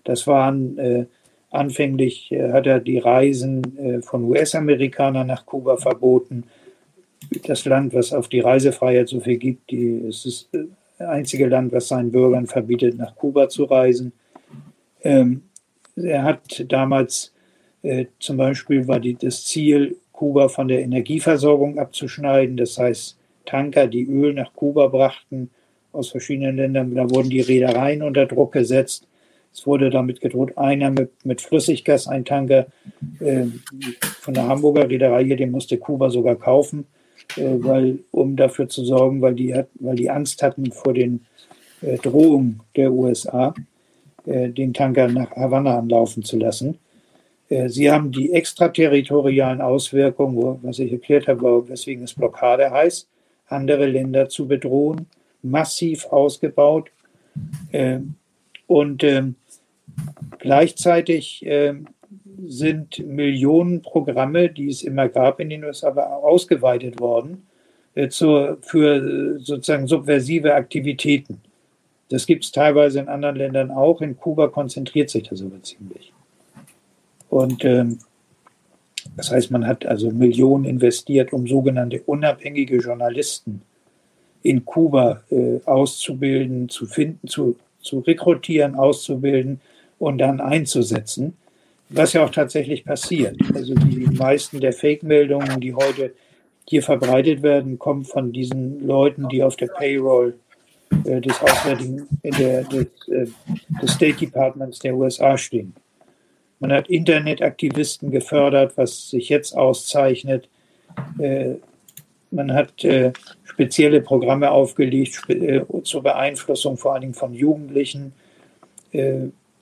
Das waren äh, anfänglich, äh, hat er die Reisen äh, von US-Amerikanern nach Kuba verboten. Das Land, was auf die Reisefreiheit so viel gibt, die, es ist einzige Land, was seinen Bürgern verbietet, nach Kuba zu reisen. Ähm, er hat damals äh, zum Beispiel war die, das Ziel, Kuba von der Energieversorgung abzuschneiden. Das heißt, Tanker, die Öl nach Kuba brachten aus verschiedenen Ländern, da wurden die Reedereien unter Druck gesetzt. Es wurde damit gedroht, einer mit, mit Flüssiggas, ein Tanker äh, von der Hamburger Reederei, den musste Kuba sogar kaufen äh, weil, um dafür zu sorgen, weil die, weil die Angst hatten vor den äh, Drohungen der USA, äh, den Tanker nach Havanna anlaufen zu lassen. Äh, sie haben die extraterritorialen Auswirkungen, was ich erklärt habe, weswegen es Blockade heißt, andere Länder zu bedrohen, massiv ausgebaut. Äh, und ähm, gleichzeitig ähm, sind Millionen Programme, die es immer gab in den USA, ausgeweitet worden äh, für äh, sozusagen subversive Aktivitäten. Das gibt es teilweise in anderen Ländern auch. In Kuba konzentriert sich das aber ziemlich. Und ähm, das heißt, man hat also Millionen investiert, um sogenannte unabhängige Journalisten in Kuba äh, auszubilden, zu finden, zu, zu rekrutieren, auszubilden und dann einzusetzen was ja auch tatsächlich passiert. Also die meisten der Fake-Meldungen, die heute hier verbreitet werden, kommen von diesen Leuten, die auf der Payroll äh, des Auswärtigen, der, des, äh, des State Departments der USA stehen. Man hat Internetaktivisten gefördert, was sich jetzt auszeichnet. Äh, man hat äh, spezielle Programme aufgelegt äh, zur Beeinflussung vor allen Dingen von Jugendlichen,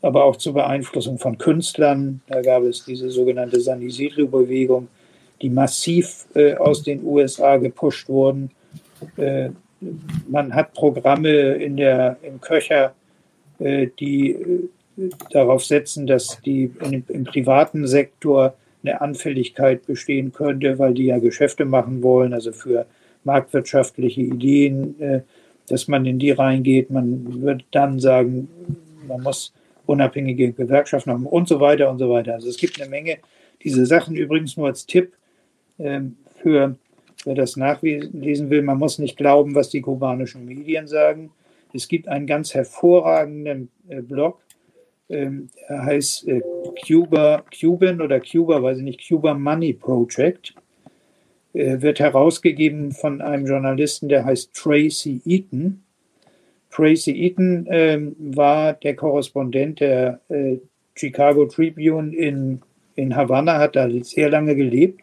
aber auch zur Beeinflussung von Künstlern. Da gab es diese sogenannte Sanisidlu-Bewegung, die massiv aus den USA gepusht wurden. man hat Programme in der, im Köcher, die darauf setzen, dass die in, im privaten Sektor eine Anfälligkeit bestehen könnte, weil die ja Geschäfte machen wollen, also für marktwirtschaftliche Ideen, äh, dass man in die reingeht. Man wird dann sagen, man muss unabhängige Gewerkschaften haben und so weiter und so weiter. Also es gibt eine Menge diese Sachen. Übrigens nur als Tipp ähm, für wer das nachlesen will, man muss nicht glauben, was die kubanischen Medien sagen. Es gibt einen ganz hervorragenden äh, Blog ähm, er heißt äh, Cuba, Cuban oder Cuba, weiß ich nicht, Cuba Money Project. Äh, wird herausgegeben von einem Journalisten, der heißt Tracy Eaton. Tracy Eaton äh, war der Korrespondent der äh, Chicago Tribune in, in Havanna, hat da sehr lange gelebt.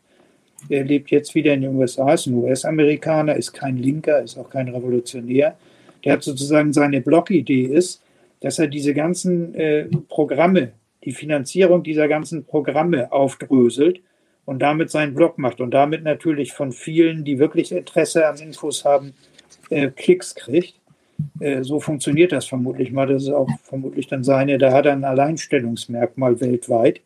Er lebt jetzt wieder in den USA, ist ein US-Amerikaner, ist kein Linker, ist auch kein Revolutionär. Der hat sozusagen seine Blogidee ist, dass er diese ganzen äh, Programme, die Finanzierung dieser ganzen Programme aufdröselt und damit seinen Blog macht und damit natürlich von vielen, die wirklich Interesse an Infos haben, äh, Klicks kriegt. Äh, so funktioniert das vermutlich mal. Das ist auch vermutlich dann seine, da hat er ein Alleinstellungsmerkmal weltweit.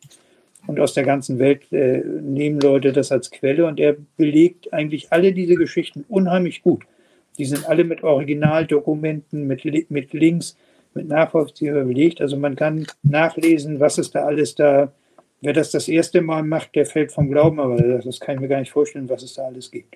Und aus der ganzen Welt äh, nehmen Leute das als Quelle und er belegt eigentlich alle diese Geschichten unheimlich gut. Die sind alle mit Originaldokumenten, mit, mit Links, mit nachvollziehbar belegt. Also man kann nachlesen, was es da alles da, wer das das erste Mal macht, der fällt vom Glauben, aber das kann ich mir gar nicht vorstellen, was es da alles gibt.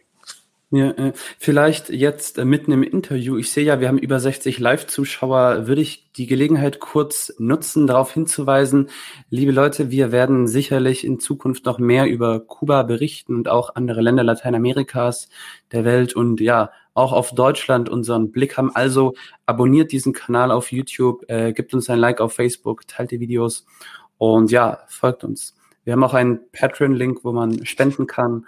Ja, äh, vielleicht jetzt äh, mitten im Interview. Ich sehe ja, wir haben über 60 Live-Zuschauer. Würde ich die Gelegenheit kurz nutzen, darauf hinzuweisen, liebe Leute, wir werden sicherlich in Zukunft noch mehr über Kuba berichten und auch andere Länder Lateinamerikas, der Welt und ja, auch auf Deutschland unseren Blick haben. Also abonniert diesen Kanal auf YouTube, äh, gibt uns ein Like auf Facebook, teilt die Videos und ja, folgt uns. Wir haben auch einen Patreon-Link, wo man spenden kann.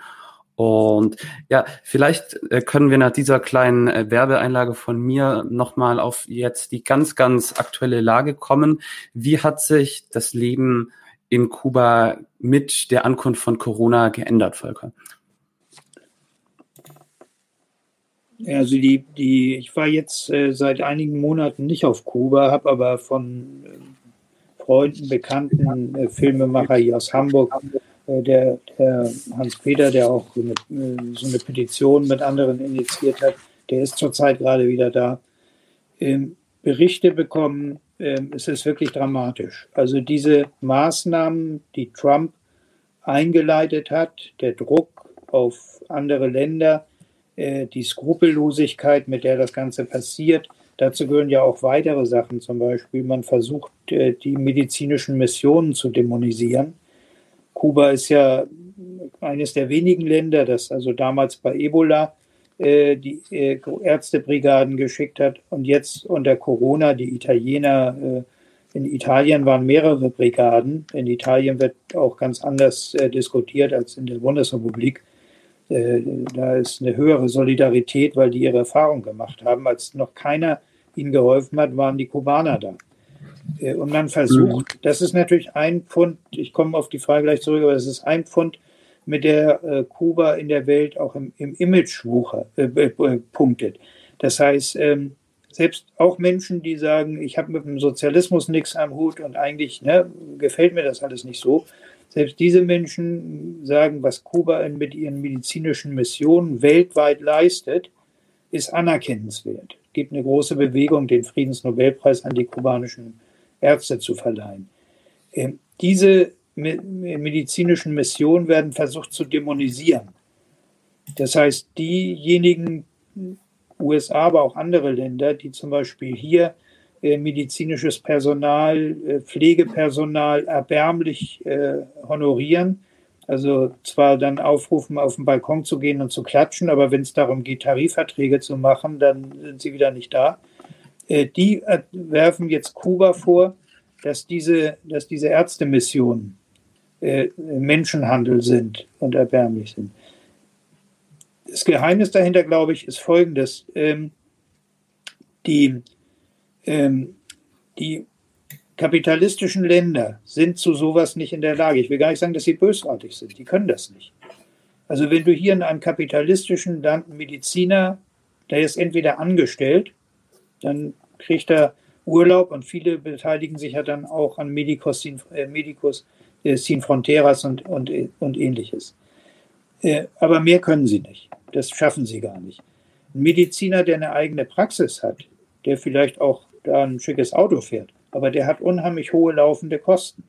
Und ja, vielleicht äh, können wir nach dieser kleinen äh, Werbeeinlage von mir nochmal auf jetzt die ganz, ganz aktuelle Lage kommen. Wie hat sich das Leben in Kuba mit der Ankunft von Corona geändert, Volker? Also die, die, ich war jetzt äh, seit einigen Monaten nicht auf Kuba, habe aber von äh, Freunden, Bekannten, äh, Filmemacher hier aus Hamburg, äh, der, der Hans-Peter, der auch eine, äh, so eine, Petition mit anderen initiiert hat, der ist zurzeit gerade wieder da, ähm, Berichte bekommen. Ähm, es ist wirklich dramatisch. Also diese Maßnahmen, die Trump eingeleitet hat, der Druck auf andere Länder, die Skrupellosigkeit, mit der das Ganze passiert. Dazu gehören ja auch weitere Sachen, zum Beispiel man versucht, äh, die medizinischen Missionen zu dämonisieren. Kuba ist ja eines der wenigen Länder, das also damals bei Ebola äh, die Ärztebrigaden geschickt hat und jetzt unter Corona die Italiener. in Italien waren mehrere Brigaden. In Italien wird auch ganz anders diskutiert als in der Bundesrepublik. Äh, da ist eine höhere Solidarität, weil die ihre Erfahrung gemacht haben. Als noch keiner ihnen geholfen hat, waren die Kubaner da. Äh, und man versucht, mhm. das ist natürlich ein Pfund, ich komme auf die Frage gleich zurück, aber es ist ein Pfund, mit der äh, Kuba in der Welt auch im, im Image wucher, punktet. Das heißt, ähm, selbst auch Menschen, die sagen, ich habe mit dem Sozialismus nichts am Hut und eigentlich ne, gefällt mir das alles nicht so, selbst diese Menschen sagen, was Kuba mit ihren medizinischen Missionen weltweit leistet, ist anerkennenswert. Es gibt eine große Bewegung, den Friedensnobelpreis an die kubanischen Ärzte zu verleihen. Ähm, diese medizinischen Missionen werden versucht zu dämonisieren. Das heißt, diejenigen USA, aber auch andere Länder, die zum Beispiel hier medizinisches Personal, äh, Pflegepersonal erbärmlich äh, honorieren. Also zwar dann aufrufen, auf den Balkon zu gehen und zu klatschen, aber wenn es darum geht, Tarifverträge zu machen, dann sind sie wieder nicht da. Äh, die äh, werfen jetzt Kuba vor, dass diese, dass diese Ärztemissionen äh, Menschenhandel sind und erbärmlich sind. Das Geheimnis dahinter, glaube ich, ist folgendes. Ähm, die, ähm, die kapitalistischen Länder sind zu sowas nicht in der Lage. Ich will gar nicht sagen, dass sie bösartig sind. Die können das nicht. Also wenn du hier in einem kapitalistischen Land einen Mediziner, der ist entweder angestellt, dann kriegt er Urlaub und viele beteiligen sich ja dann auch an Medicos Sin, äh, Medicos, äh, Sin Fronteras und, und, und ähnliches. Äh, aber mehr können sie nicht. Das schaffen sie gar nicht. Ein Mediziner, der eine eigene Praxis hat, der vielleicht auch da ein schickes Auto fährt, aber der hat unheimlich hohe laufende Kosten.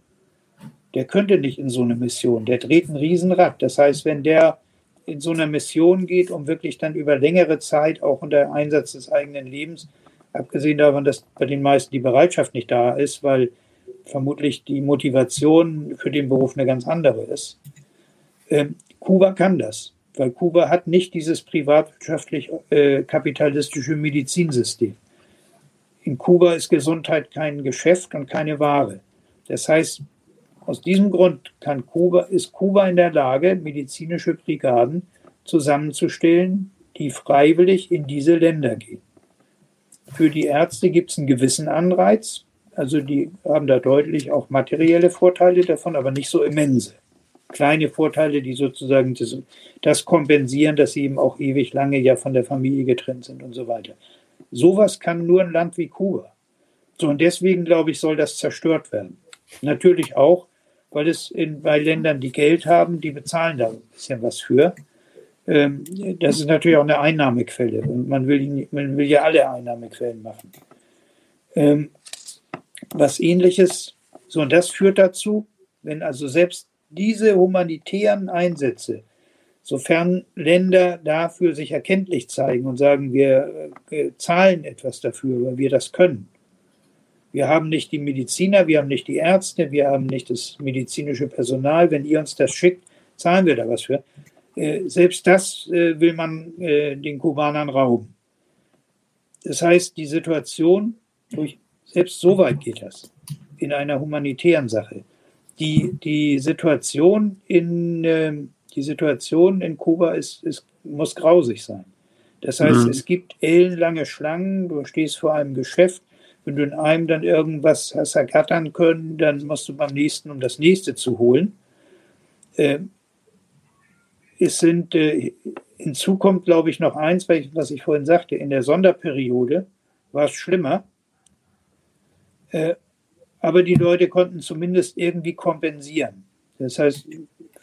Der könnte nicht in so eine Mission. Der dreht ein Riesenrad. Das heißt, wenn der in so eine Mission geht, um wirklich dann über längere Zeit auch unter Einsatz des eigenen Lebens, abgesehen davon, dass bei den meisten die Bereitschaft nicht da ist, weil vermutlich die Motivation für den Beruf eine ganz andere ist. Ähm, Kuba kann das, weil Kuba hat nicht dieses privatwirtschaftlich äh, kapitalistische Medizinsystem. In Kuba ist Gesundheit kein Geschäft und keine Ware. Das heißt, aus diesem Grund Kuba, ist Kuba in der Lage, medizinische Brigaden zusammenzustellen, die freiwillig in diese Länder gehen. Für die Ärzte gibt es einen gewissen Anreiz. Also die haben da deutlich auch materielle Vorteile davon, aber nicht so immense. Kleine Vorteile, die sozusagen das, das kompensieren, dass sie eben auch ewig lange ja von der Familie getrennt sind und so weiter. Sowas kann nur ein Land wie Kuba. So, und deswegen, glaube ich, soll das zerstört werden. Natürlich auch, weil es in, bei Ländern, die Geld haben, die bezahlen da ein bisschen was für. Ähm, das ist natürlich auch eine Einnahmequelle. Und man will, man will ja alle Einnahmequellen machen. Ähm, was ähnliches, so, und das führt dazu, wenn also selbst diese humanitären Einsätze sofern Länder dafür sich erkenntlich zeigen und sagen, wir äh, zahlen etwas dafür, weil wir das können. Wir haben nicht die Mediziner, wir haben nicht die Ärzte, wir haben nicht das medizinische Personal. Wenn ihr uns das schickt, zahlen wir da was für. Äh, selbst das äh, will man den Kubanern rauben. Das heißt, die Situation, selbst so weit geht das, in einer humanitären Sache. Die, die Situation in ähm, die Situation in Kuba ist, ist, muss grausig sein. Das heißt, mhm. es gibt ellenlange Schlangen, du stehst vor einem Geschäft, wenn du in einem dann irgendwas hast ergattern können, dann musst du beim nächsten, um das nächste zu holen. Äh, es sind, äh, hinzu kommt, glaube ich, noch eins, was ich vorhin sagte, in der Sonderperiode war es schlimmer. Äh, aber die Leute konnten zumindest irgendwie kompensieren. Das heißt,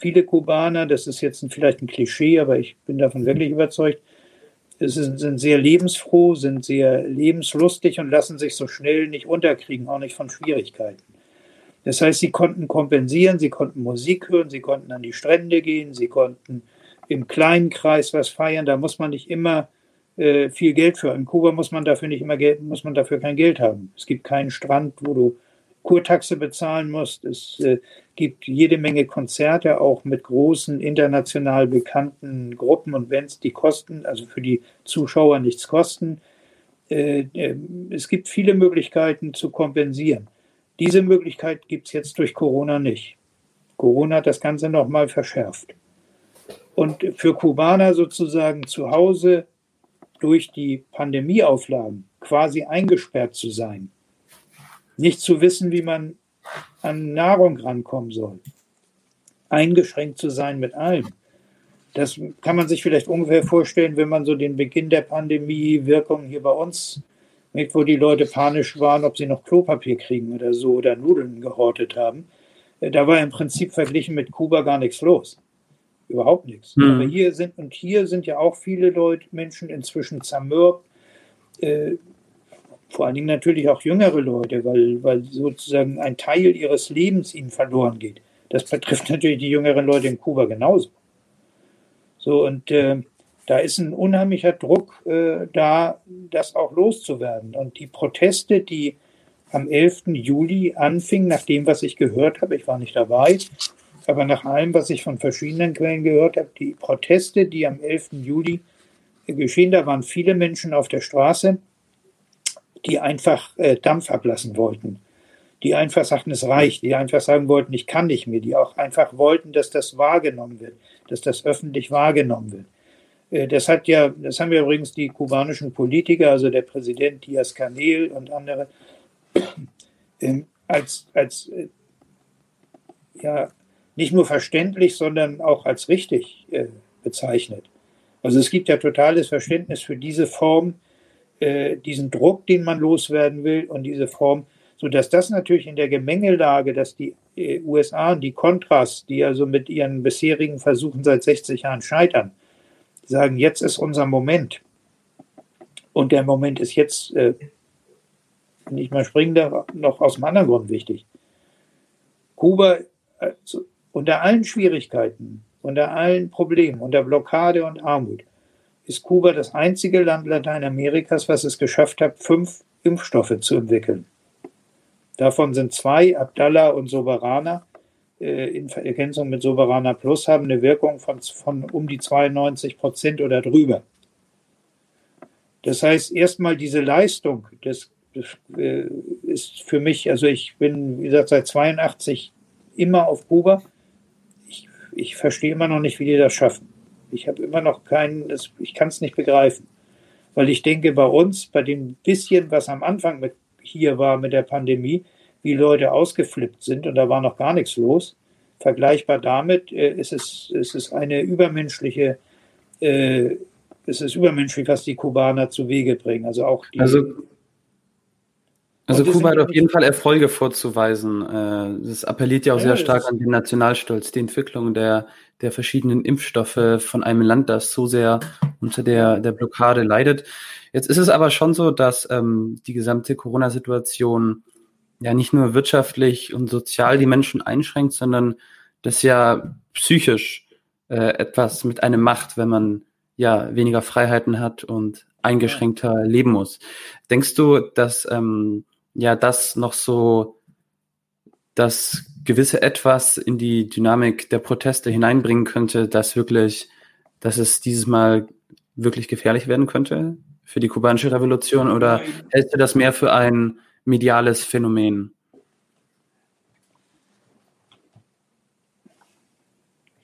viele Kubaner, das ist jetzt vielleicht ein Klischee, aber ich bin davon wirklich überzeugt, sind, sind sehr lebensfroh, sind sehr lebenslustig und lassen sich so schnell nicht unterkriegen, auch nicht von Schwierigkeiten. Das heißt, sie konnten kompensieren, sie konnten Musik hören, sie konnten an die Strände gehen, sie konnten im kleinen Kreis was feiern. Da muss man nicht immer äh, viel Geld für. In Kuba muss man dafür nicht immer Geld, muss man dafür kein Geld haben. Es gibt keinen Strand, wo du Kurtaxe bezahlen musst. Es äh, gibt jede Menge Konzerte, auch mit großen international bekannten Gruppen und Bands, die kosten, also für die Zuschauer nichts kosten. Äh, äh, es gibt viele Möglichkeiten zu kompensieren. Diese Möglichkeit gibt es jetzt durch Corona nicht. Corona hat das Ganze nochmal verschärft. Und für Kubaner sozusagen zu Hause durch die Pandemieauflagen quasi eingesperrt zu sein, nicht zu wissen, wie man an Nahrung rankommen soll, eingeschränkt zu sein mit allem. Das kann man sich vielleicht ungefähr vorstellen, wenn man so den Beginn der Pandemie, Wirkung hier bei uns, wo die Leute panisch waren, ob sie noch Klopapier kriegen oder so oder Nudeln gehortet haben. Äh, da war im Prinzip verglichen mit Kuba gar nichts los. Überhaupt nichts. Mhm. Aber hier sind, und hier sind ja auch viele Leute, Menschen inzwischen zermürbt, äh, vor allen Dingen natürlich auch jüngere Leute, weil, weil sozusagen ein Teil ihres Lebens ihnen verloren geht. Das betrifft natürlich die jüngeren Leute in Kuba genauso. So, und äh, da ist ein unheimlicher Druck äh, da, das auch loszuwerden. Und die Proteste, die am 11. Juli anfingen, nach dem, was ich gehört habe, ich war nicht dabei, aber nach allem, was ich von verschiedenen Quellen gehört habe, die Proteste, die am 11. Juli geschehen, da waren viele Menschen auf der Straße, die einfach äh, Dampf ablassen wollten, die einfach sagten, es reicht, die einfach sagen wollten, ich kann nicht mehr, die auch einfach wollten, dass das wahrgenommen wird, dass das öffentlich wahrgenommen wird. Äh, das hat ja, das haben ja übrigens die kubanischen Politiker, also der Präsident Diaz Canel und andere, ähm, als, als äh, ja, nicht nur verständlich, sondern auch als richtig äh, bezeichnet. Also es gibt ja totales Verständnis für diese Form, äh, diesen Druck, den man loswerden will und diese Form, sodass das natürlich in der Gemengelage, dass die äh, USA und die Kontras, die also mit ihren bisherigen Versuchen seit 60 Jahren scheitern, sagen, jetzt ist unser Moment. Und der Moment ist jetzt, äh, nicht mal springender, noch aus einem anderen Grund wichtig. Kuba, also unter allen Schwierigkeiten, unter allen Problemen, unter Blockade und Armut, ist Kuba das einzige Land Lateinamerikas, was es geschafft hat, fünf Impfstoffe zu entwickeln. Davon sind zwei, Abdallah und Soberana, äh, in Ergänzung mit Soberana Plus, haben eine Wirkung von, von um die 92 Prozent oder drüber. Das heißt, erstmal diese Leistung, das, das äh, ist für mich, also ich bin, wie gesagt, seit 82 immer auf Kuba. Ich, ich verstehe immer noch nicht, wie die das schaffen. Ich habe immer noch keinen, ich kann es nicht begreifen. Weil ich denke, bei uns, bei dem bisschen, was am Anfang mit hier war mit der Pandemie, wie Leute ausgeflippt sind und da war noch gar nichts los. Vergleichbar damit äh, ist, es, ist es eine übermenschliche, äh, ist es übermenschlich, was die Kubaner zu Wege bringen. Also auch die, also also Kuba hat auf jeden Fall Erfolge vorzuweisen. Äh, das appelliert ja auch ja, sehr stark an den Nationalstolz, die Entwicklung der, der verschiedenen Impfstoffe von einem Land, das so sehr unter der, der Blockade leidet. Jetzt ist es aber schon so, dass ähm, die gesamte Corona-Situation ja nicht nur wirtschaftlich und sozial die Menschen einschränkt, sondern das ja psychisch äh, etwas mit einem macht, wenn man ja weniger Freiheiten hat und eingeschränkter leben muss. Denkst du, dass ähm, ja das noch so das gewisse etwas in die Dynamik der Proteste hineinbringen könnte, dass wirklich, dass es dieses Mal wirklich gefährlich werden könnte für die kubanische Revolution oder hältst du das mehr für ein mediales Phänomen?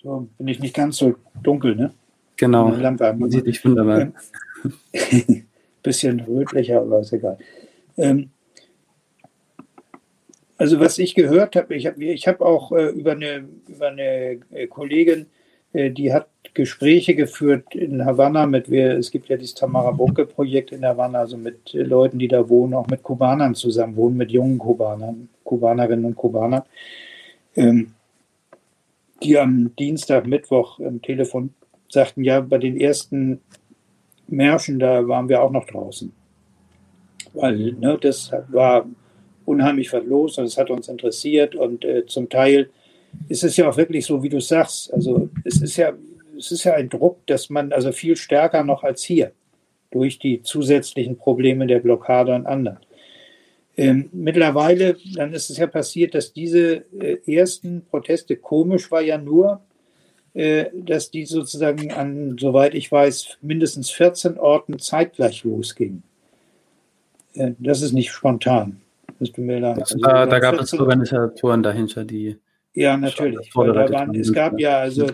So bin ich nicht ganz so dunkel, ne? Genau. Lampe Man sieht dich wunderbar. Bisschen rötlicher, aber ist egal. Ähm, also was ich gehört habe, ich habe ich hab auch äh, über, eine, über eine äh, Kollegin, äh, die hat Gespräche geführt in Havanna mit, wir, es gibt ja dieses Tamara Bunke Projekt in Havanna, also mit Leuten, die da wohnen, auch mit Kubanern zusammen wohnen, mit jungen Kubanern, Kubanerinnen und Kubanern, ähm, die am Dienstag, Mittwoch am Telefon sagten, ja, bei den ersten Märschen, da waren wir auch noch draußen. Weil ne, das war unheimlich was los und es hat uns interessiert und äh, zum Teil ist es ja auch wirklich so, wie du sagst. Also es ist ja, es ist ja ein Druck, dass man also viel stärker noch als hier durch die zusätzlichen Probleme der Blockade und anderen. Ähm, mittlerweile, dann ist es ja passiert, dass diese äh, ersten Proteste komisch war ja nur, äh, dass die sozusagen an, soweit ich weiß, mindestens 14 Orten zeitgleich losgingen. Äh, das ist nicht spontan. Das tut mir leid. Also, da, da gab es Organisatoren dahinter, die. Ja, natürlich. Da waren, es gab ja also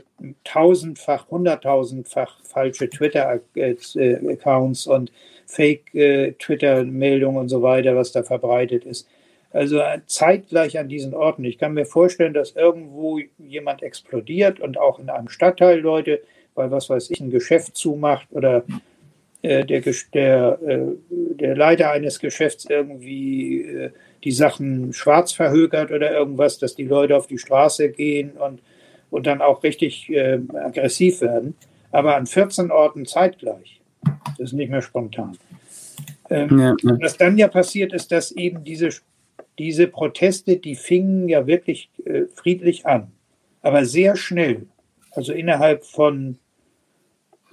tausendfach, hunderttausendfach falsche Twitter-Accounts und Fake-Twitter-Meldungen und so weiter, was da verbreitet ist. Also zeitgleich an diesen Orten. Ich kann mir vorstellen, dass irgendwo jemand explodiert und auch in einem Stadtteil Leute, weil was weiß ich, ein Geschäft zumacht oder äh, der, der, äh, der Leiter eines Geschäfts irgendwie äh, die Sachen schwarz verhökert oder irgendwas, dass die Leute auf die Straße gehen und, und dann auch richtig aggressiv werden. Aber an 14 Orten zeitgleich. Das ist nicht mehr spontan. Ähm, ja, ja. Was dann ja passiert ist, dass eben diese, diese Proteste, die fingen ja wirklich friedlich an, aber sehr schnell, also innerhalb von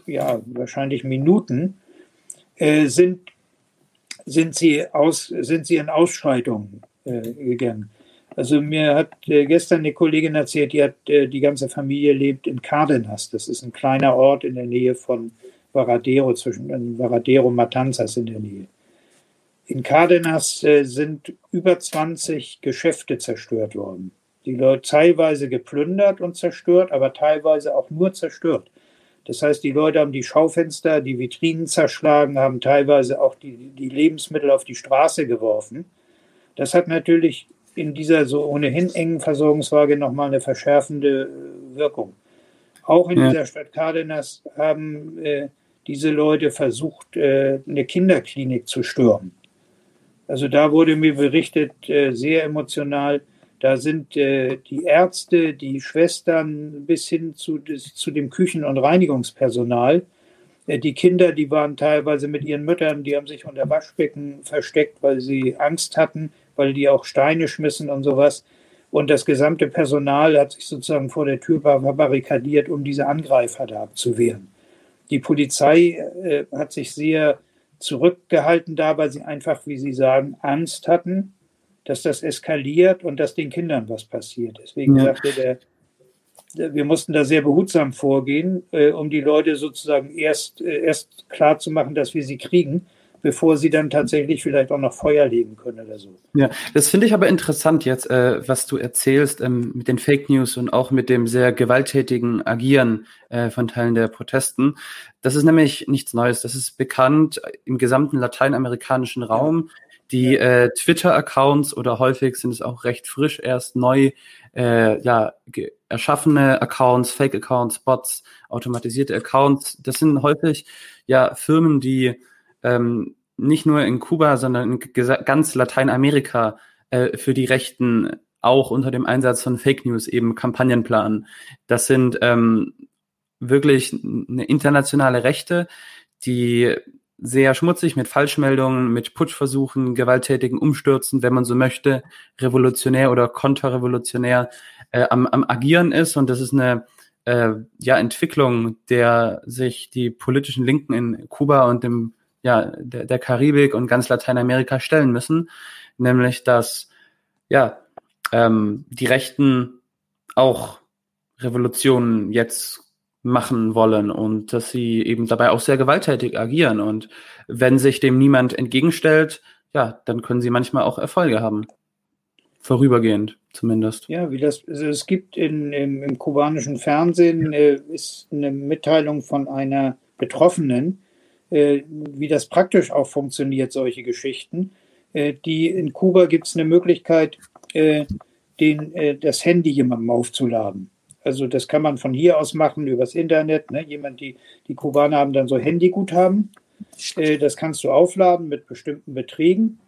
ja, wahrscheinlich Minuten, sind, sind, sie aus, sind sie in Ausschreitungen äh, gegangen. Also mir hat äh, gestern eine Kollegin erzählt, die hat äh, die ganze Familie lebt in Cardenas. Das ist ein kleiner Ort in der Nähe von Varadero, zwischen Varadero und Matanzas in der Nähe. in Cardenas äh, sind über 20 Geschäfte zerstört worden. Die Leute teilweise geplündert und zerstört, aber teilweise auch nur zerstört. Das heißt, die Leute haben die Schaufenster, die Vitrinen zerschlagen, haben teilweise auch die, die Lebensmittel auf die Straße geworfen. Das hat natürlich in dieser so ohnehin engen Versorgungsfrage nochmal eine verschärfende äh, Wirkung. Auch in ja. dieser Stadt Cardenas haben äh, diese Leute versucht, äh, eine Kinderklinik zu stürmen. Also da wurde mir berichtet, äh, sehr emotional, da sind äh, die Ärzte, die Schwestern bis hin zu, zu dem Küchen- und Reinigungspersonal. Äh, die Kinder, die waren teilweise mit ihren Müttern, die haben sich unter Waschbecken versteckt, weil sie Angst hatten, weil die auch Steine schmissen und sowas. Und das gesamte Personal hat sich sozusagen vor der Tür verbarrikadiert, um diese Angreifer da abzuwehren. Die Polizei äh, hat sich sehr zurückgehalten da, weil sie einfach, wie Sie sagen, Angst hatten, dass das eskaliert und dass den Kindern was passiert. Deswegen ja. sagte der, wir mussten da sehr behutsam vorgehen, äh, um die Leute sozusagen erst, äh, erst klar zu machen, dass wir sie kriegen bevor sie dann tatsächlich vielleicht auch noch Feuer legen können oder so. Ja, das finde ich aber interessant jetzt, äh, was du erzählst ähm, mit den Fake News und auch mit dem sehr gewalttätigen Agieren äh, von Teilen der Protesten. Das ist nämlich nichts Neues. Das ist bekannt im gesamten lateinamerikanischen Raum. Die äh, Twitter-Accounts oder häufig sind es auch recht frisch erst neu äh, ja, erschaffene Accounts, Fake-Accounts, Bots, automatisierte Accounts. Das sind häufig ja Firmen, die ähm, nicht nur in Kuba, sondern in ganz Lateinamerika äh, für die Rechten auch unter dem Einsatz von Fake News eben Kampagnen planen. Das sind ähm, wirklich eine internationale Rechte, die sehr schmutzig mit Falschmeldungen, mit Putschversuchen, gewalttätigen Umstürzen, wenn man so möchte, revolutionär oder konterrevolutionär äh, am, am Agieren ist. Und das ist eine äh, ja, Entwicklung, der sich die politischen Linken in Kuba und dem ja, der, der Karibik und ganz Lateinamerika stellen müssen, nämlich dass ja ähm, die Rechten auch Revolutionen jetzt machen wollen und dass sie eben dabei auch sehr gewalttätig agieren. Und wenn sich dem niemand entgegenstellt, ja, dann können sie manchmal auch Erfolge haben. Vorübergehend zumindest. Ja, wie das, also es gibt in, im, im kubanischen Fernsehen äh, ist eine Mitteilung von einer Betroffenen, äh, wie das praktisch auch funktioniert, solche Geschichten. Äh, die in Kuba gibt es eine Möglichkeit, äh, den, das Handy jemandem aufzuladen. Also das kann man von hier aus machen, übers Internet. Ne? Jemand, die, die Kubaner haben dann so Handyguthaben. das kannst du aufladen mit bestimmten Beträgen.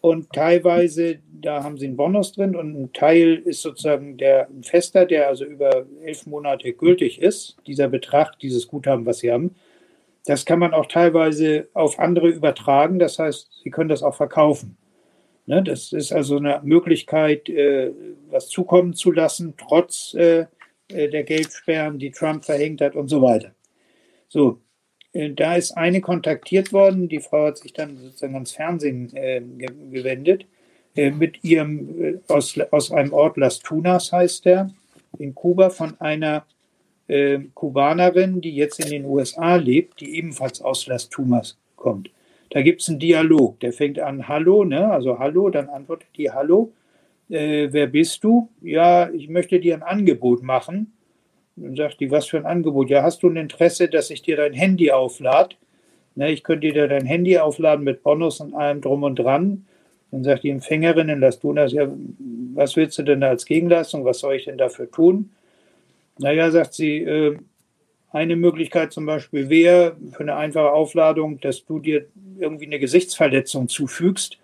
Und teilweise, da haben sie einen Bonus drin und ein Teil ist sozusagen der ein fester, der also über elf Monate gültig ist, dieser Betrag, dieses Guthaben, was sie haben. Das kann man auch teilweise auf andere übertragen. Das heißt, Sie können das auch verkaufen. Ne, das ist also eine Möglichkeit, äh, was zukommen zu lassen, trotz äh, äh, der Geldsperren, die Trump verhängt hat und so weiter. So, da ist eine kontaktiert worden. Die Frau hat sich dann sozusagen ans Fernsehen gewendet mit ihrem aus, aus einem Ort Las Tunas heißt der in Kuba von einer äh, Kubanerin, die jetzt in den USA lebt, die ebenfalls aus Las Tumas kommt. Da gibt es einen Dialog, der fängt an Hallo, ne? also Hallo, dann antwortet die Hallo, äh, wer bist du? Ja, ich möchte dir ein Angebot machen. Dann sagt die, was für ein Angebot? Ja, hast du ein Interesse, dass ich dir dein Handy auflade? Ne, ich könnte dir dein Handy aufladen mit Bonus und allem drum und dran. Dann sagt die Empfängerin in Las Tunas, ja, was willst du denn da als Gegenleistung? Was soll ich denn dafür tun? Naja, sagt sie, äh, eine Möglichkeit zum Beispiel wäre für eine einfache Aufladung, dass du dir irgendwie eine Gesichtsverletzung zufügst,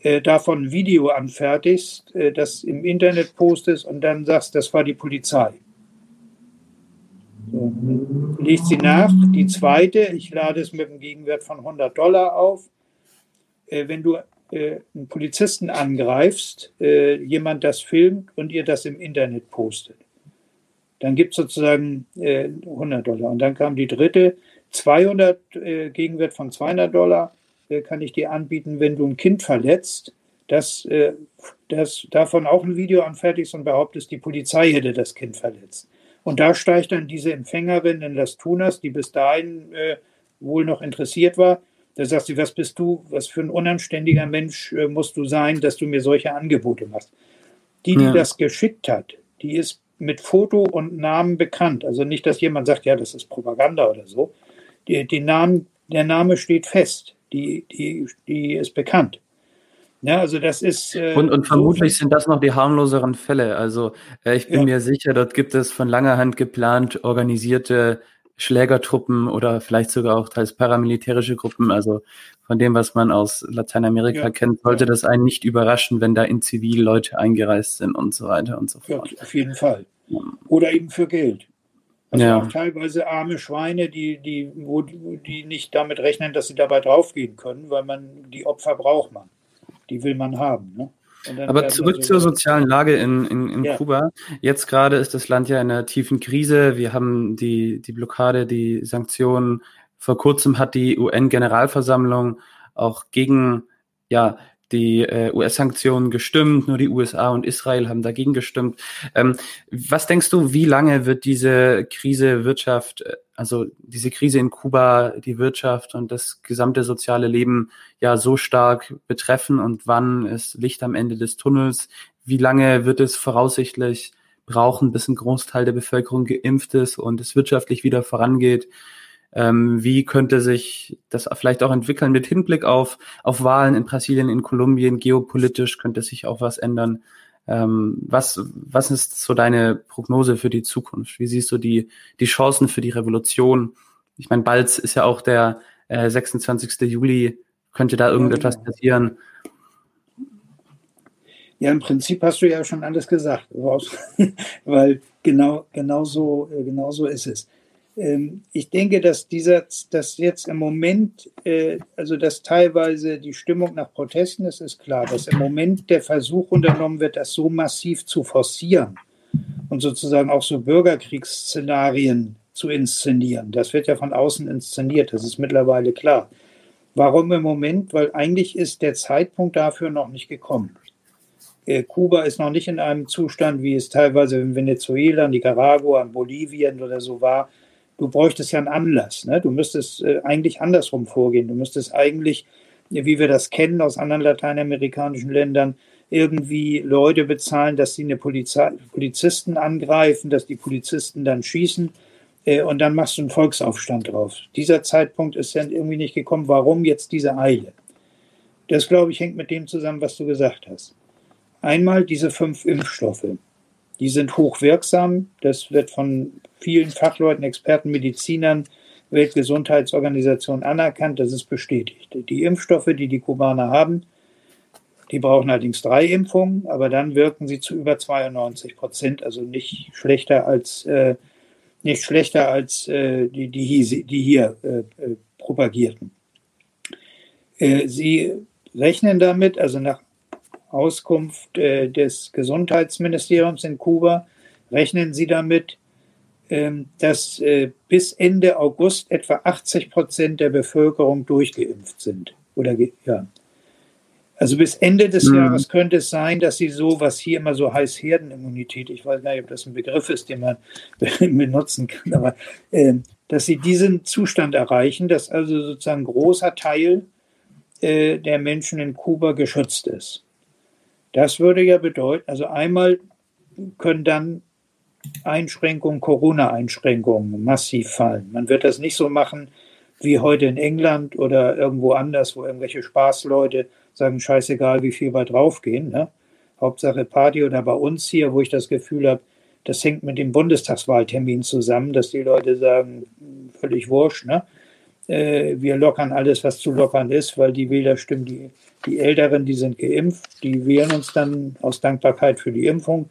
äh, davon Video anfertigst, äh, das im Internet postest und dann sagst, das war die Polizei. So, legt sie nach. Die zweite, ich lade es mit einem Gegenwert von 100 Dollar auf. Äh, wenn du äh, einen Polizisten angreifst, äh, jemand das filmt und ihr das im Internet postet. Dann gibt es sozusagen äh, 100 Dollar. Und dann kam die dritte, 200 äh, Gegenwert von 200 Dollar äh, kann ich dir anbieten, wenn du ein Kind verletzt, dass äh, das davon auch ein Video anfertigst und behauptest, die Polizei hätte das Kind verletzt. Und da steigt dann diese Empfängerin in Las Tunas, die bis dahin äh, wohl noch interessiert war, Da sagst du, was bist du, was für ein unanständiger Mensch äh, musst du sein, dass du mir solche Angebote machst. Die, die ja. das geschickt hat, die ist mit Foto und Namen bekannt. Also nicht, dass jemand sagt, ja, das ist Propaganda oder so. Die, die Namen, der Name steht fest. Die, die, die ist bekannt. Ja, also das ist. Äh, und, und vermutlich so sind das noch die harmloseren Fälle. Also äh, ich bin ja. mir sicher, dort gibt es von langer Hand geplant organisierte Schlägertruppen oder vielleicht sogar auch teils paramilitärische Gruppen. Also von dem, was man aus Lateinamerika ja. kennt, sollte das einen nicht überraschen, wenn da in Zivil Leute eingereist sind und so weiter und so fort. Ja, auf jeden Fall. Oder eben für Geld. Also ja. auch teilweise arme Schweine, die, die, wo, die nicht damit rechnen, dass sie dabei draufgehen können, weil man die Opfer braucht man. Die will man haben. Ne? Aber zurück so zur sozialen Lage in, in, in ja. Kuba. Jetzt gerade ist das Land ja in einer tiefen Krise. Wir haben die, die Blockade, die Sanktionen. Vor kurzem hat die UN-Generalversammlung auch gegen ja, die äh, US-Sanktionen gestimmt, nur die USA und Israel haben dagegen gestimmt. Ähm, was denkst du, wie lange wird diese Krise Wirtschaft, äh, also diese Krise in Kuba, die Wirtschaft und das gesamte soziale Leben ja so stark betreffen und wann ist Licht am Ende des Tunnels? Wie lange wird es voraussichtlich brauchen, bis ein Großteil der Bevölkerung geimpft ist und es wirtschaftlich wieder vorangeht? Ähm, wie könnte sich das vielleicht auch entwickeln mit Hinblick auf, auf Wahlen in Brasilien, in Kolumbien? Geopolitisch könnte sich auch was ändern. Ähm, was, was ist so deine Prognose für die Zukunft? Wie siehst du die, die Chancen für die Revolution? Ich meine, bald ist ja auch der äh, 26. Juli. Könnte da irgendetwas genau. passieren? Ja, im Prinzip hast du ja schon alles gesagt, weil genau, genau, so, äh, genau so ist es. Ähm, ich denke, dass dieser, dass jetzt im Moment, äh, also dass teilweise die Stimmung nach Protesten ist, ist klar, dass im Moment der Versuch unternommen wird, das so massiv zu forcieren und sozusagen auch so Bürgerkriegsszenarien zu inszenieren. Das wird ja von außen inszeniert, das ist mittlerweile klar. Warum im Moment? Weil eigentlich ist der Zeitpunkt dafür noch nicht gekommen. Äh, Kuba ist noch nicht in einem Zustand, wie es teilweise in Venezuela, Nicaragua, Bolivien oder so war, du bräuchtest ja einen Anlass. Ne? Du müsstest äh, eigentlich andersrum vorgehen. Du müsstest eigentlich, wie wir das kennen aus anderen lateinamerikanischen Ländern, irgendwie Leute bezahlen, dass sie eine Polizei, Polizisten angreifen, dass die Polizisten dann schießen äh, und dann machst du einen Volksaufstand drauf. Dieser Zeitpunkt ist dann irgendwie nicht gekommen. Warum jetzt diese Eile? Das, glaube ich, hängt mit dem zusammen, was du gesagt hast. Einmal diese fünf Impfstoffe. Die sind hochwirksam. Das wird von vielen Fachleuten, Experten, Medizinern, Weltgesundheitsorganisation anerkannt. Das ist bestätigt. Die Impfstoffe, die die Kubaner haben, die brauchen allerdings drei Impfungen, aber dann wirken sie zu über 92 Prozent, also nicht schlechter als, äh, nicht schlechter als äh, die, die hier, die hier äh, äh propagierten. Äh, sie rechnen damit, also nach Auskunft äh, des Gesundheitsministeriums in Kuba rechnen sie damit, ähm, dass äh, bis Ende August etwa 80 Prozent der Bevölkerung durchgeimpft sind. Oder ja. Also bis Ende des mhm. Jahres könnte es sein, dass sie so, was hier immer so heißt, Herdenimmunität, ich weiß gar nicht, ob das ein Begriff ist, den man benutzen kann, aber äh, dass sie diesen Zustand erreichen, dass also sozusagen ein großer Teil äh, der Menschen in Kuba geschützt ist. Das würde ja bedeuten, also einmal können dann Einschränkungen, Corona-Einschränkungen massiv fallen. Man wird das nicht so machen wie heute in England oder irgendwo anders, wo irgendwelche Spaßleute sagen, scheißegal, wie viel wir draufgehen. Ne? Hauptsache Party oder bei uns hier, wo ich das Gefühl habe, das hängt mit dem Bundestagswahltermin zusammen, dass die Leute sagen, völlig wurscht, ne? Äh, wir lockern alles, was zu lockern ist, weil die Wählerstimmen, die, die Älteren, die sind geimpft, die wählen uns dann aus Dankbarkeit für die Impfung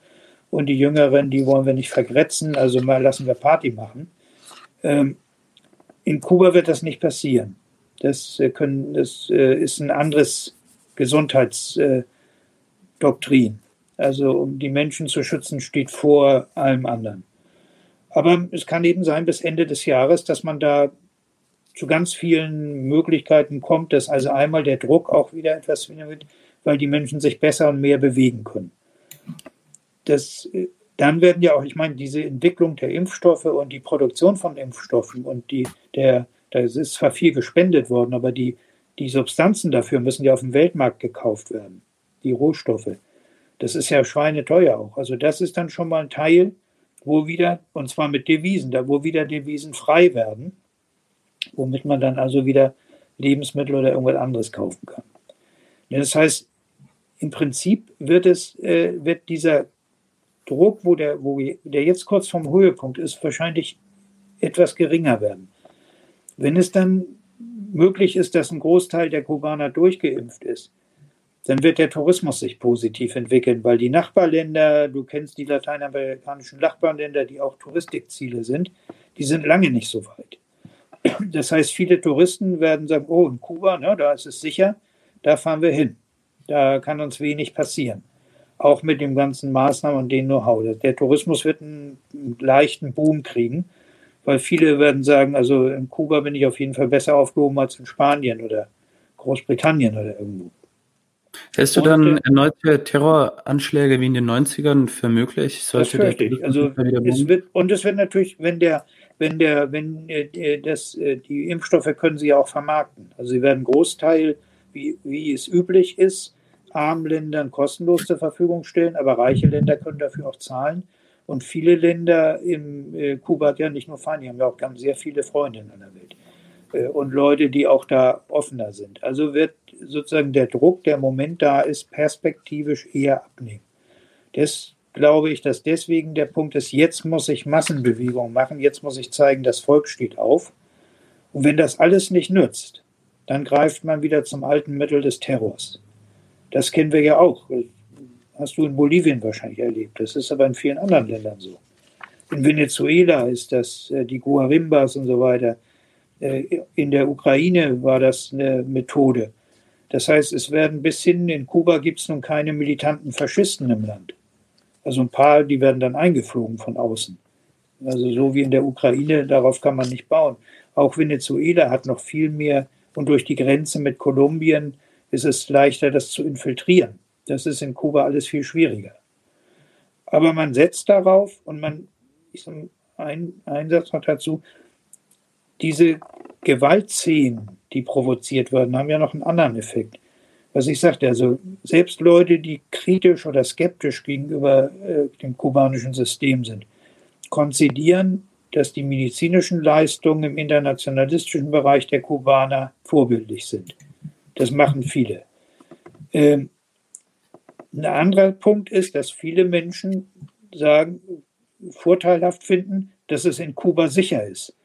und die Jüngeren, die wollen wir nicht vergrätzen, also mal lassen wir Party machen. Ähm, in Kuba wird das nicht passieren. Das, äh, können, das äh, ist ein anderes Gesundheitsdoktrin. Also um die Menschen zu schützen, steht vor allem anderen. Aber es kann eben sein bis Ende des Jahres, dass man da zu ganz vielen Möglichkeiten kommt, dass also einmal der Druck auch wieder etwas wird, weil die Menschen sich besser und mehr bewegen können. Das, dann werden ja auch, ich meine, diese Entwicklung der Impfstoffe und die Produktion von Impfstoffen und die, der, da ist zwar viel gespendet worden, aber die, die Substanzen dafür müssen ja auf dem Weltmarkt gekauft werden, die Rohstoffe. Das ist ja schweineteuer auch. Also das ist dann schon mal ein Teil, wo wieder, und zwar mit Devisen, da wo wieder Devisen frei werden, womit man dann also wieder Lebensmittel oder irgendwas anderes kaufen kann. Das heißt, im Prinzip wird es, äh, wird dieser Druck, wo der, wo der jetzt kurz vom Höhepunkt ist, wahrscheinlich etwas geringer werden. Wenn es dann möglich ist, dass ein Großteil der Kubaner durchgeimpft ist, dann wird der Tourismus sich positiv entwickeln, weil die Nachbarländer, du kennst die lateinamerikanischen Nachbarländer, die auch Touristikziele sind, die sind lange nicht so weit. Das heißt, viele Touristen werden sagen, oh, in Kuba, ne, da ist es sicher, da fahren wir hin. Da kann uns wenig passieren. Auch mit dem ganzen Maßnahmen und dem Know-how. Der Tourismus wird einen leichten Boom kriegen, weil viele werden sagen, also in Kuba bin ich auf jeden Fall besser aufgehoben als in Spanien oder Großbritannien oder irgendwo. Hältst du dann erneute Terroranschläge wie in den 90ern für möglich? Sollte das fürchte ich. Also es wird, und es wird natürlich, wenn der, wenn der, wenn äh, das, äh, die Impfstoffe können sie ja auch vermarkten. Also sie werden Großteil, wie, wie es üblich ist, armen Ländern kostenlos zur Verfügung stellen, aber reiche Länder können dafür auch zahlen. Und viele Länder im äh, Kuba hat ja nicht nur Feinde, die haben ja auch ganz sehr viele Freunde in der Welt. Äh, und Leute, die auch da offener sind. Also wird sozusagen der Druck, der im Moment da ist, perspektivisch eher abnehmen. Das glaube ich, dass deswegen der Punkt ist, jetzt muss ich Massenbewegung machen, jetzt muss ich zeigen, das Volk steht auf. Und wenn das alles nicht nützt, dann greift man wieder zum alten Mittel des Terrors. Das kennen wir ja auch. Hast du in Bolivien wahrscheinlich erlebt. Das ist aber in vielen anderen Ländern so. In Venezuela ist das äh, die Guarimbas und so weiter. Äh, in der Ukraine war das eine Methode. Das heißt, es werden bis hin, in Kuba gibt es nun keine militanten Faschisten im Land. Also ein paar, die werden dann eingeflogen von außen. Also so wie in der Ukraine, darauf kann man nicht bauen. Auch Venezuela hat noch viel mehr und durch die Grenze mit Kolumbien ist es leichter, das zu infiltrieren. Das ist in Kuba alles viel schwieriger. Aber man setzt darauf und man, ich sage ein, ein Satz noch dazu, diese Gewaltszenen, die provoziert werden, haben ja noch einen anderen Effekt. Was ich sagte, also selbst Leute, die kritisch oder skeptisch gegenüber äh, dem kubanischen System sind, konzidieren, dass die medizinischen Leistungen im internationalistischen Bereich der Kubaner vorbildlich sind. Das machen viele. Ähm, ein anderer Punkt ist, dass viele Menschen sagen, vorteilhaft finden, dass es in Kuba sicher ist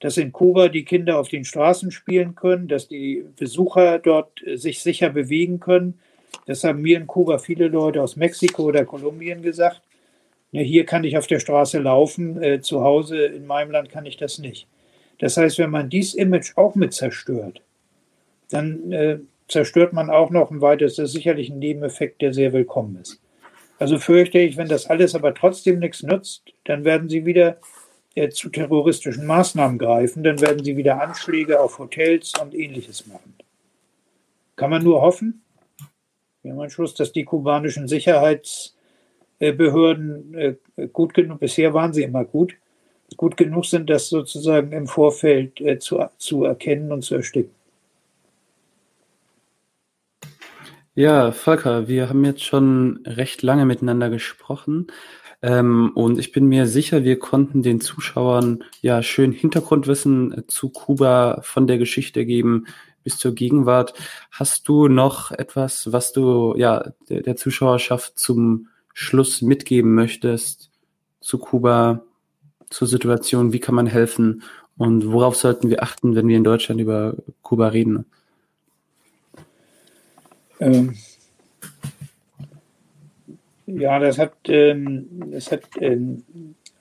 dass in Kuba die Kinder auf den Straßen spielen können, dass die Besucher dort äh, sich sicher bewegen können. Das haben mir in Kuba viele Leute aus Mexiko oder Kolumbien gesagt. Hier kann ich auf der Straße laufen, äh, zu Hause in meinem Land kann ich das nicht. Das heißt, wenn man dieses Image auch mit zerstört, dann äh, zerstört man auch noch ein weiteres, das ist sicherlich ein Nebeneffekt, der sehr willkommen ist. Also fürchte ich, wenn das alles aber trotzdem nichts nützt, dann werden sie wieder zu terroristischen Maßnahmen greifen, dann werden sie wieder Anschläge auf Hotels und ähnliches machen. Kann man nur hoffen, wir haben einen Schluss, dass die kubanischen Sicherheitsbehörden äh, gut genug, bisher waren sie immer gut, gut genug sind, das sozusagen im Vorfeld äh, zu, zu erkennen und zu ersticken. Ja, Volker, wir haben jetzt schon recht lange miteinander gesprochen. Ähm, und ich bin mir sicher, wir konnten den Zuschauern ja schön Hintergrundwissen äh, zu Kuba von der Geschichte geben bis zur Gegenwart. Hast du noch etwas, was du ja der, der Zuschauerschaft zum Schluss mitgeben möchtest zu Kuba, zur Situation? Wie kann man helfen? Und worauf sollten wir achten, wenn wir in Deutschland über Kuba reden? Ähm, ja, das hat, ähm, das hat ähm,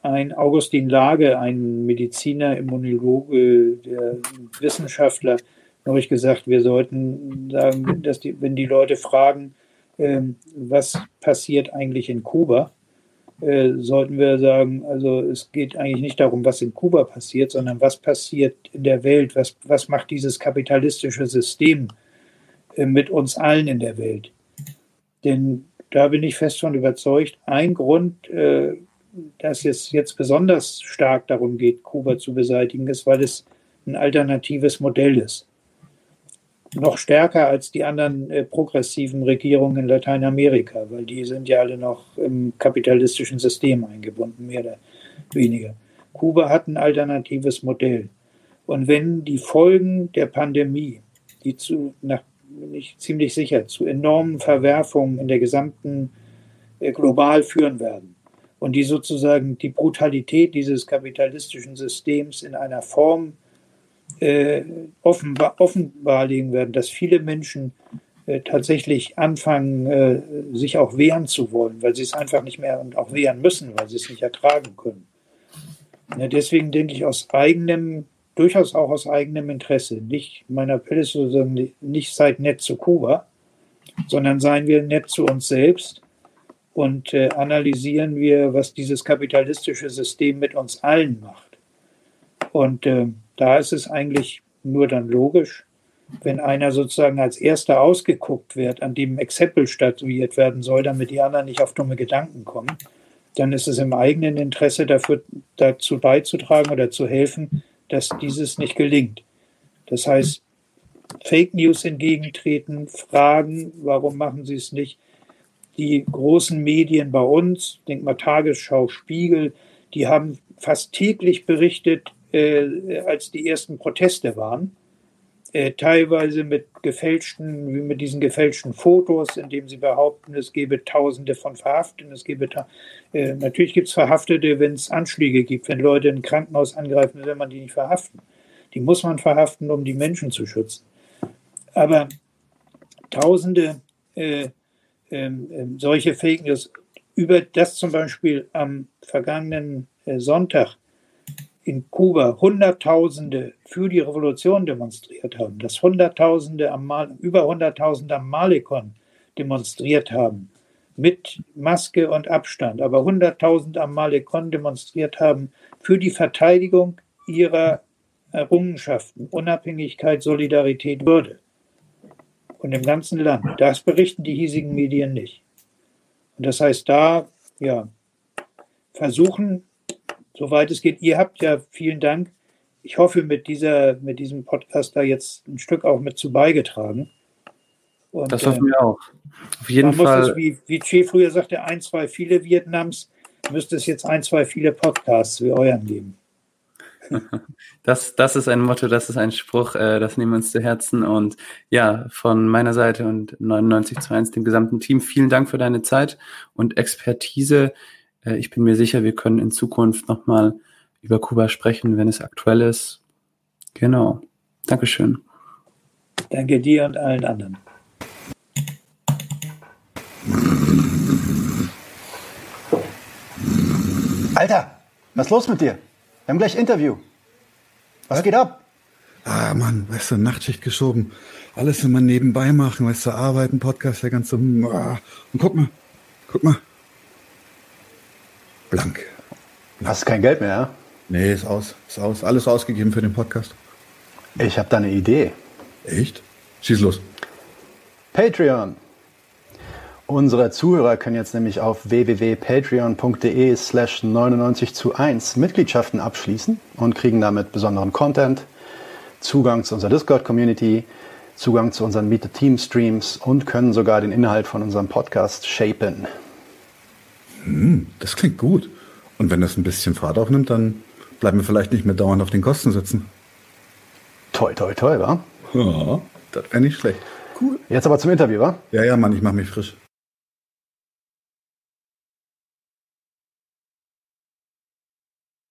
ein Augustin Lage, ein Mediziner, Immunologe, der Wissenschaftler, neulich gesagt, wir sollten sagen, dass die, wenn die Leute fragen, ähm, was passiert eigentlich in Kuba, äh, sollten wir sagen, also es geht eigentlich nicht darum, was in Kuba passiert, sondern was passiert in der Welt, was, was macht dieses kapitalistische System äh, mit uns allen in der Welt. Denn da bin ich fest von überzeugt. Ein Grund, äh, dass es jetzt besonders stark darum geht, Kuba zu beseitigen, ist, weil es ein alternatives Modell ist. noch stärker als die anderen äh, progressiven Regierungen in Lateinamerika, weil die sind ja alle noch im kapitalistischen System eingebunden, mehr oder weniger. Kuba hat ein alternatives Modell. Und wenn die Folgen der Pandemie, die zu, nach, bin ich ziemlich sicher, zu enormen Verwerfungen in der gesamten äh, global führen werden und die sozusagen die Brutalität dieses kapitalistischen Systems in einer Form äh, offenbar, offenbarlegen werden, dass viele Menschen äh, tatsächlich anfangen, äh, sich auch wehren zu wollen, weil sie es einfach nicht mehr und auch wehren müssen, weil sie es nicht ertragen können. Ja, deswegen denke ich aus eigenem, durchaus auch aus eigenem Interesse, nicht, mein Appell ist sozusagen nicht seid nett zu Kuba, sondern seien wir nett zu uns selbst und äh, analysieren wir, was dieses kapitalistische System mit uns allen macht. Und äh, da ist es eigentlich nur dann logisch, wenn einer sozusagen als erster ausgeguckt wird, an dem Exempel statuiert werden soll, damit die anderen nicht auf dumme Gedanken kommen, dann ist es im eigenen Interesse dafür, dazu beizutragen oder zu helfen, dass dieses nicht gelingt. Das heißt, Fake News entgegentreten, fragen, warum machen sie es nicht? Die großen Medien bei uns, denk mal Tagesschau, Spiegel, die haben fast täglich berichtet, äh, als die ersten Proteste waren. Äh, teilweise mit gefälschten, wie mit diesen gefälschten Fotos, in dem sie behaupten, es gebe Tausende von Verhafteten, es gebe äh, natürlich gibt es Verhaftete, wenn es Anschläge gibt, wenn Leute ein Krankenhaus angreifen, will man die nicht verhaften. Die muss man verhaften, um die Menschen zu schützen. Aber Tausende äh, ähm, ähm solche Fake News über das zum Beispiel am vergangenen äh, Sonntag in Kuba Hunderttausende für die Revolution demonstriert haben, dass Hunderttausende am Mal, über Hunderttausende am Malikon demonstriert haben, mit Maske und Abstand, aber Hunderttausende am Malikon demonstriert haben für die Verteidigung ihrer Errungenschaften, Unabhängigkeit, Solidarität, Würde. Und im ganzen Land. Das berichten die hiesigen Medien nicht. Und das heißt, da ja, versuchen soweit es geht. Ihr habt ja vielen Dank. Ich hoffe, mit, dieser, mit diesem Podcast da jetzt ein Stück auch mit zu beigetragen. Und, das hoffen wir auch. Auf jeden Fall. Es, wie, wie Che früher sagte, ein, zwei, viele Vietnams, müsste es jetzt ein, zwei, viele Podcasts wie euren geben. Das, das ist ein Motto, das ist ein Spruch, äh, das nehmen wir uns zu Herzen. Und ja, von meiner Seite und 99 zu 1, dem gesamten Team, vielen Dank für deine Zeit und Expertise. Äh, ich bin mir sicher, wir können in Zukunft nochmal über Kuba sprechen, wenn es aktuell ist. Genau. Dankeschön. Danke dir und allen anderen. Alter, was ist los mit dir? Wir haben gleich Interview. Was, was? geht ab? Ah, Mann, weißt du, Nachtschicht geschoben. Alles immer nebenbei machen, weißt du, arbeiten, Podcast, der ganze. Ah. Und guck mal, guck mal, Blank. Hast du kein Geld mehr, ja? Nee, ist aus. Ist aus. Alles ausgegeben für den Podcast. Ich habe da eine Idee. Echt? Schieß los. Patreon. Unsere Zuhörer können jetzt nämlich auf www.patreon.de slash 99 zu 1 Mitgliedschaften abschließen und kriegen damit besonderen Content, Zugang zu unserer Discord-Community, Zugang zu unseren Meet the Team Streams und können sogar den Inhalt von unserem Podcast shapen. Hm, das klingt gut. Und wenn das ein bisschen Fahrt aufnimmt, dann bleiben wir vielleicht nicht mehr dauernd auf den Kosten sitzen. Toi, toi, toi, wa? Ja, das wäre nicht schlecht. Cool. Jetzt aber zum Interview, wa? Ja, ja, Mann, ich mach mich frisch.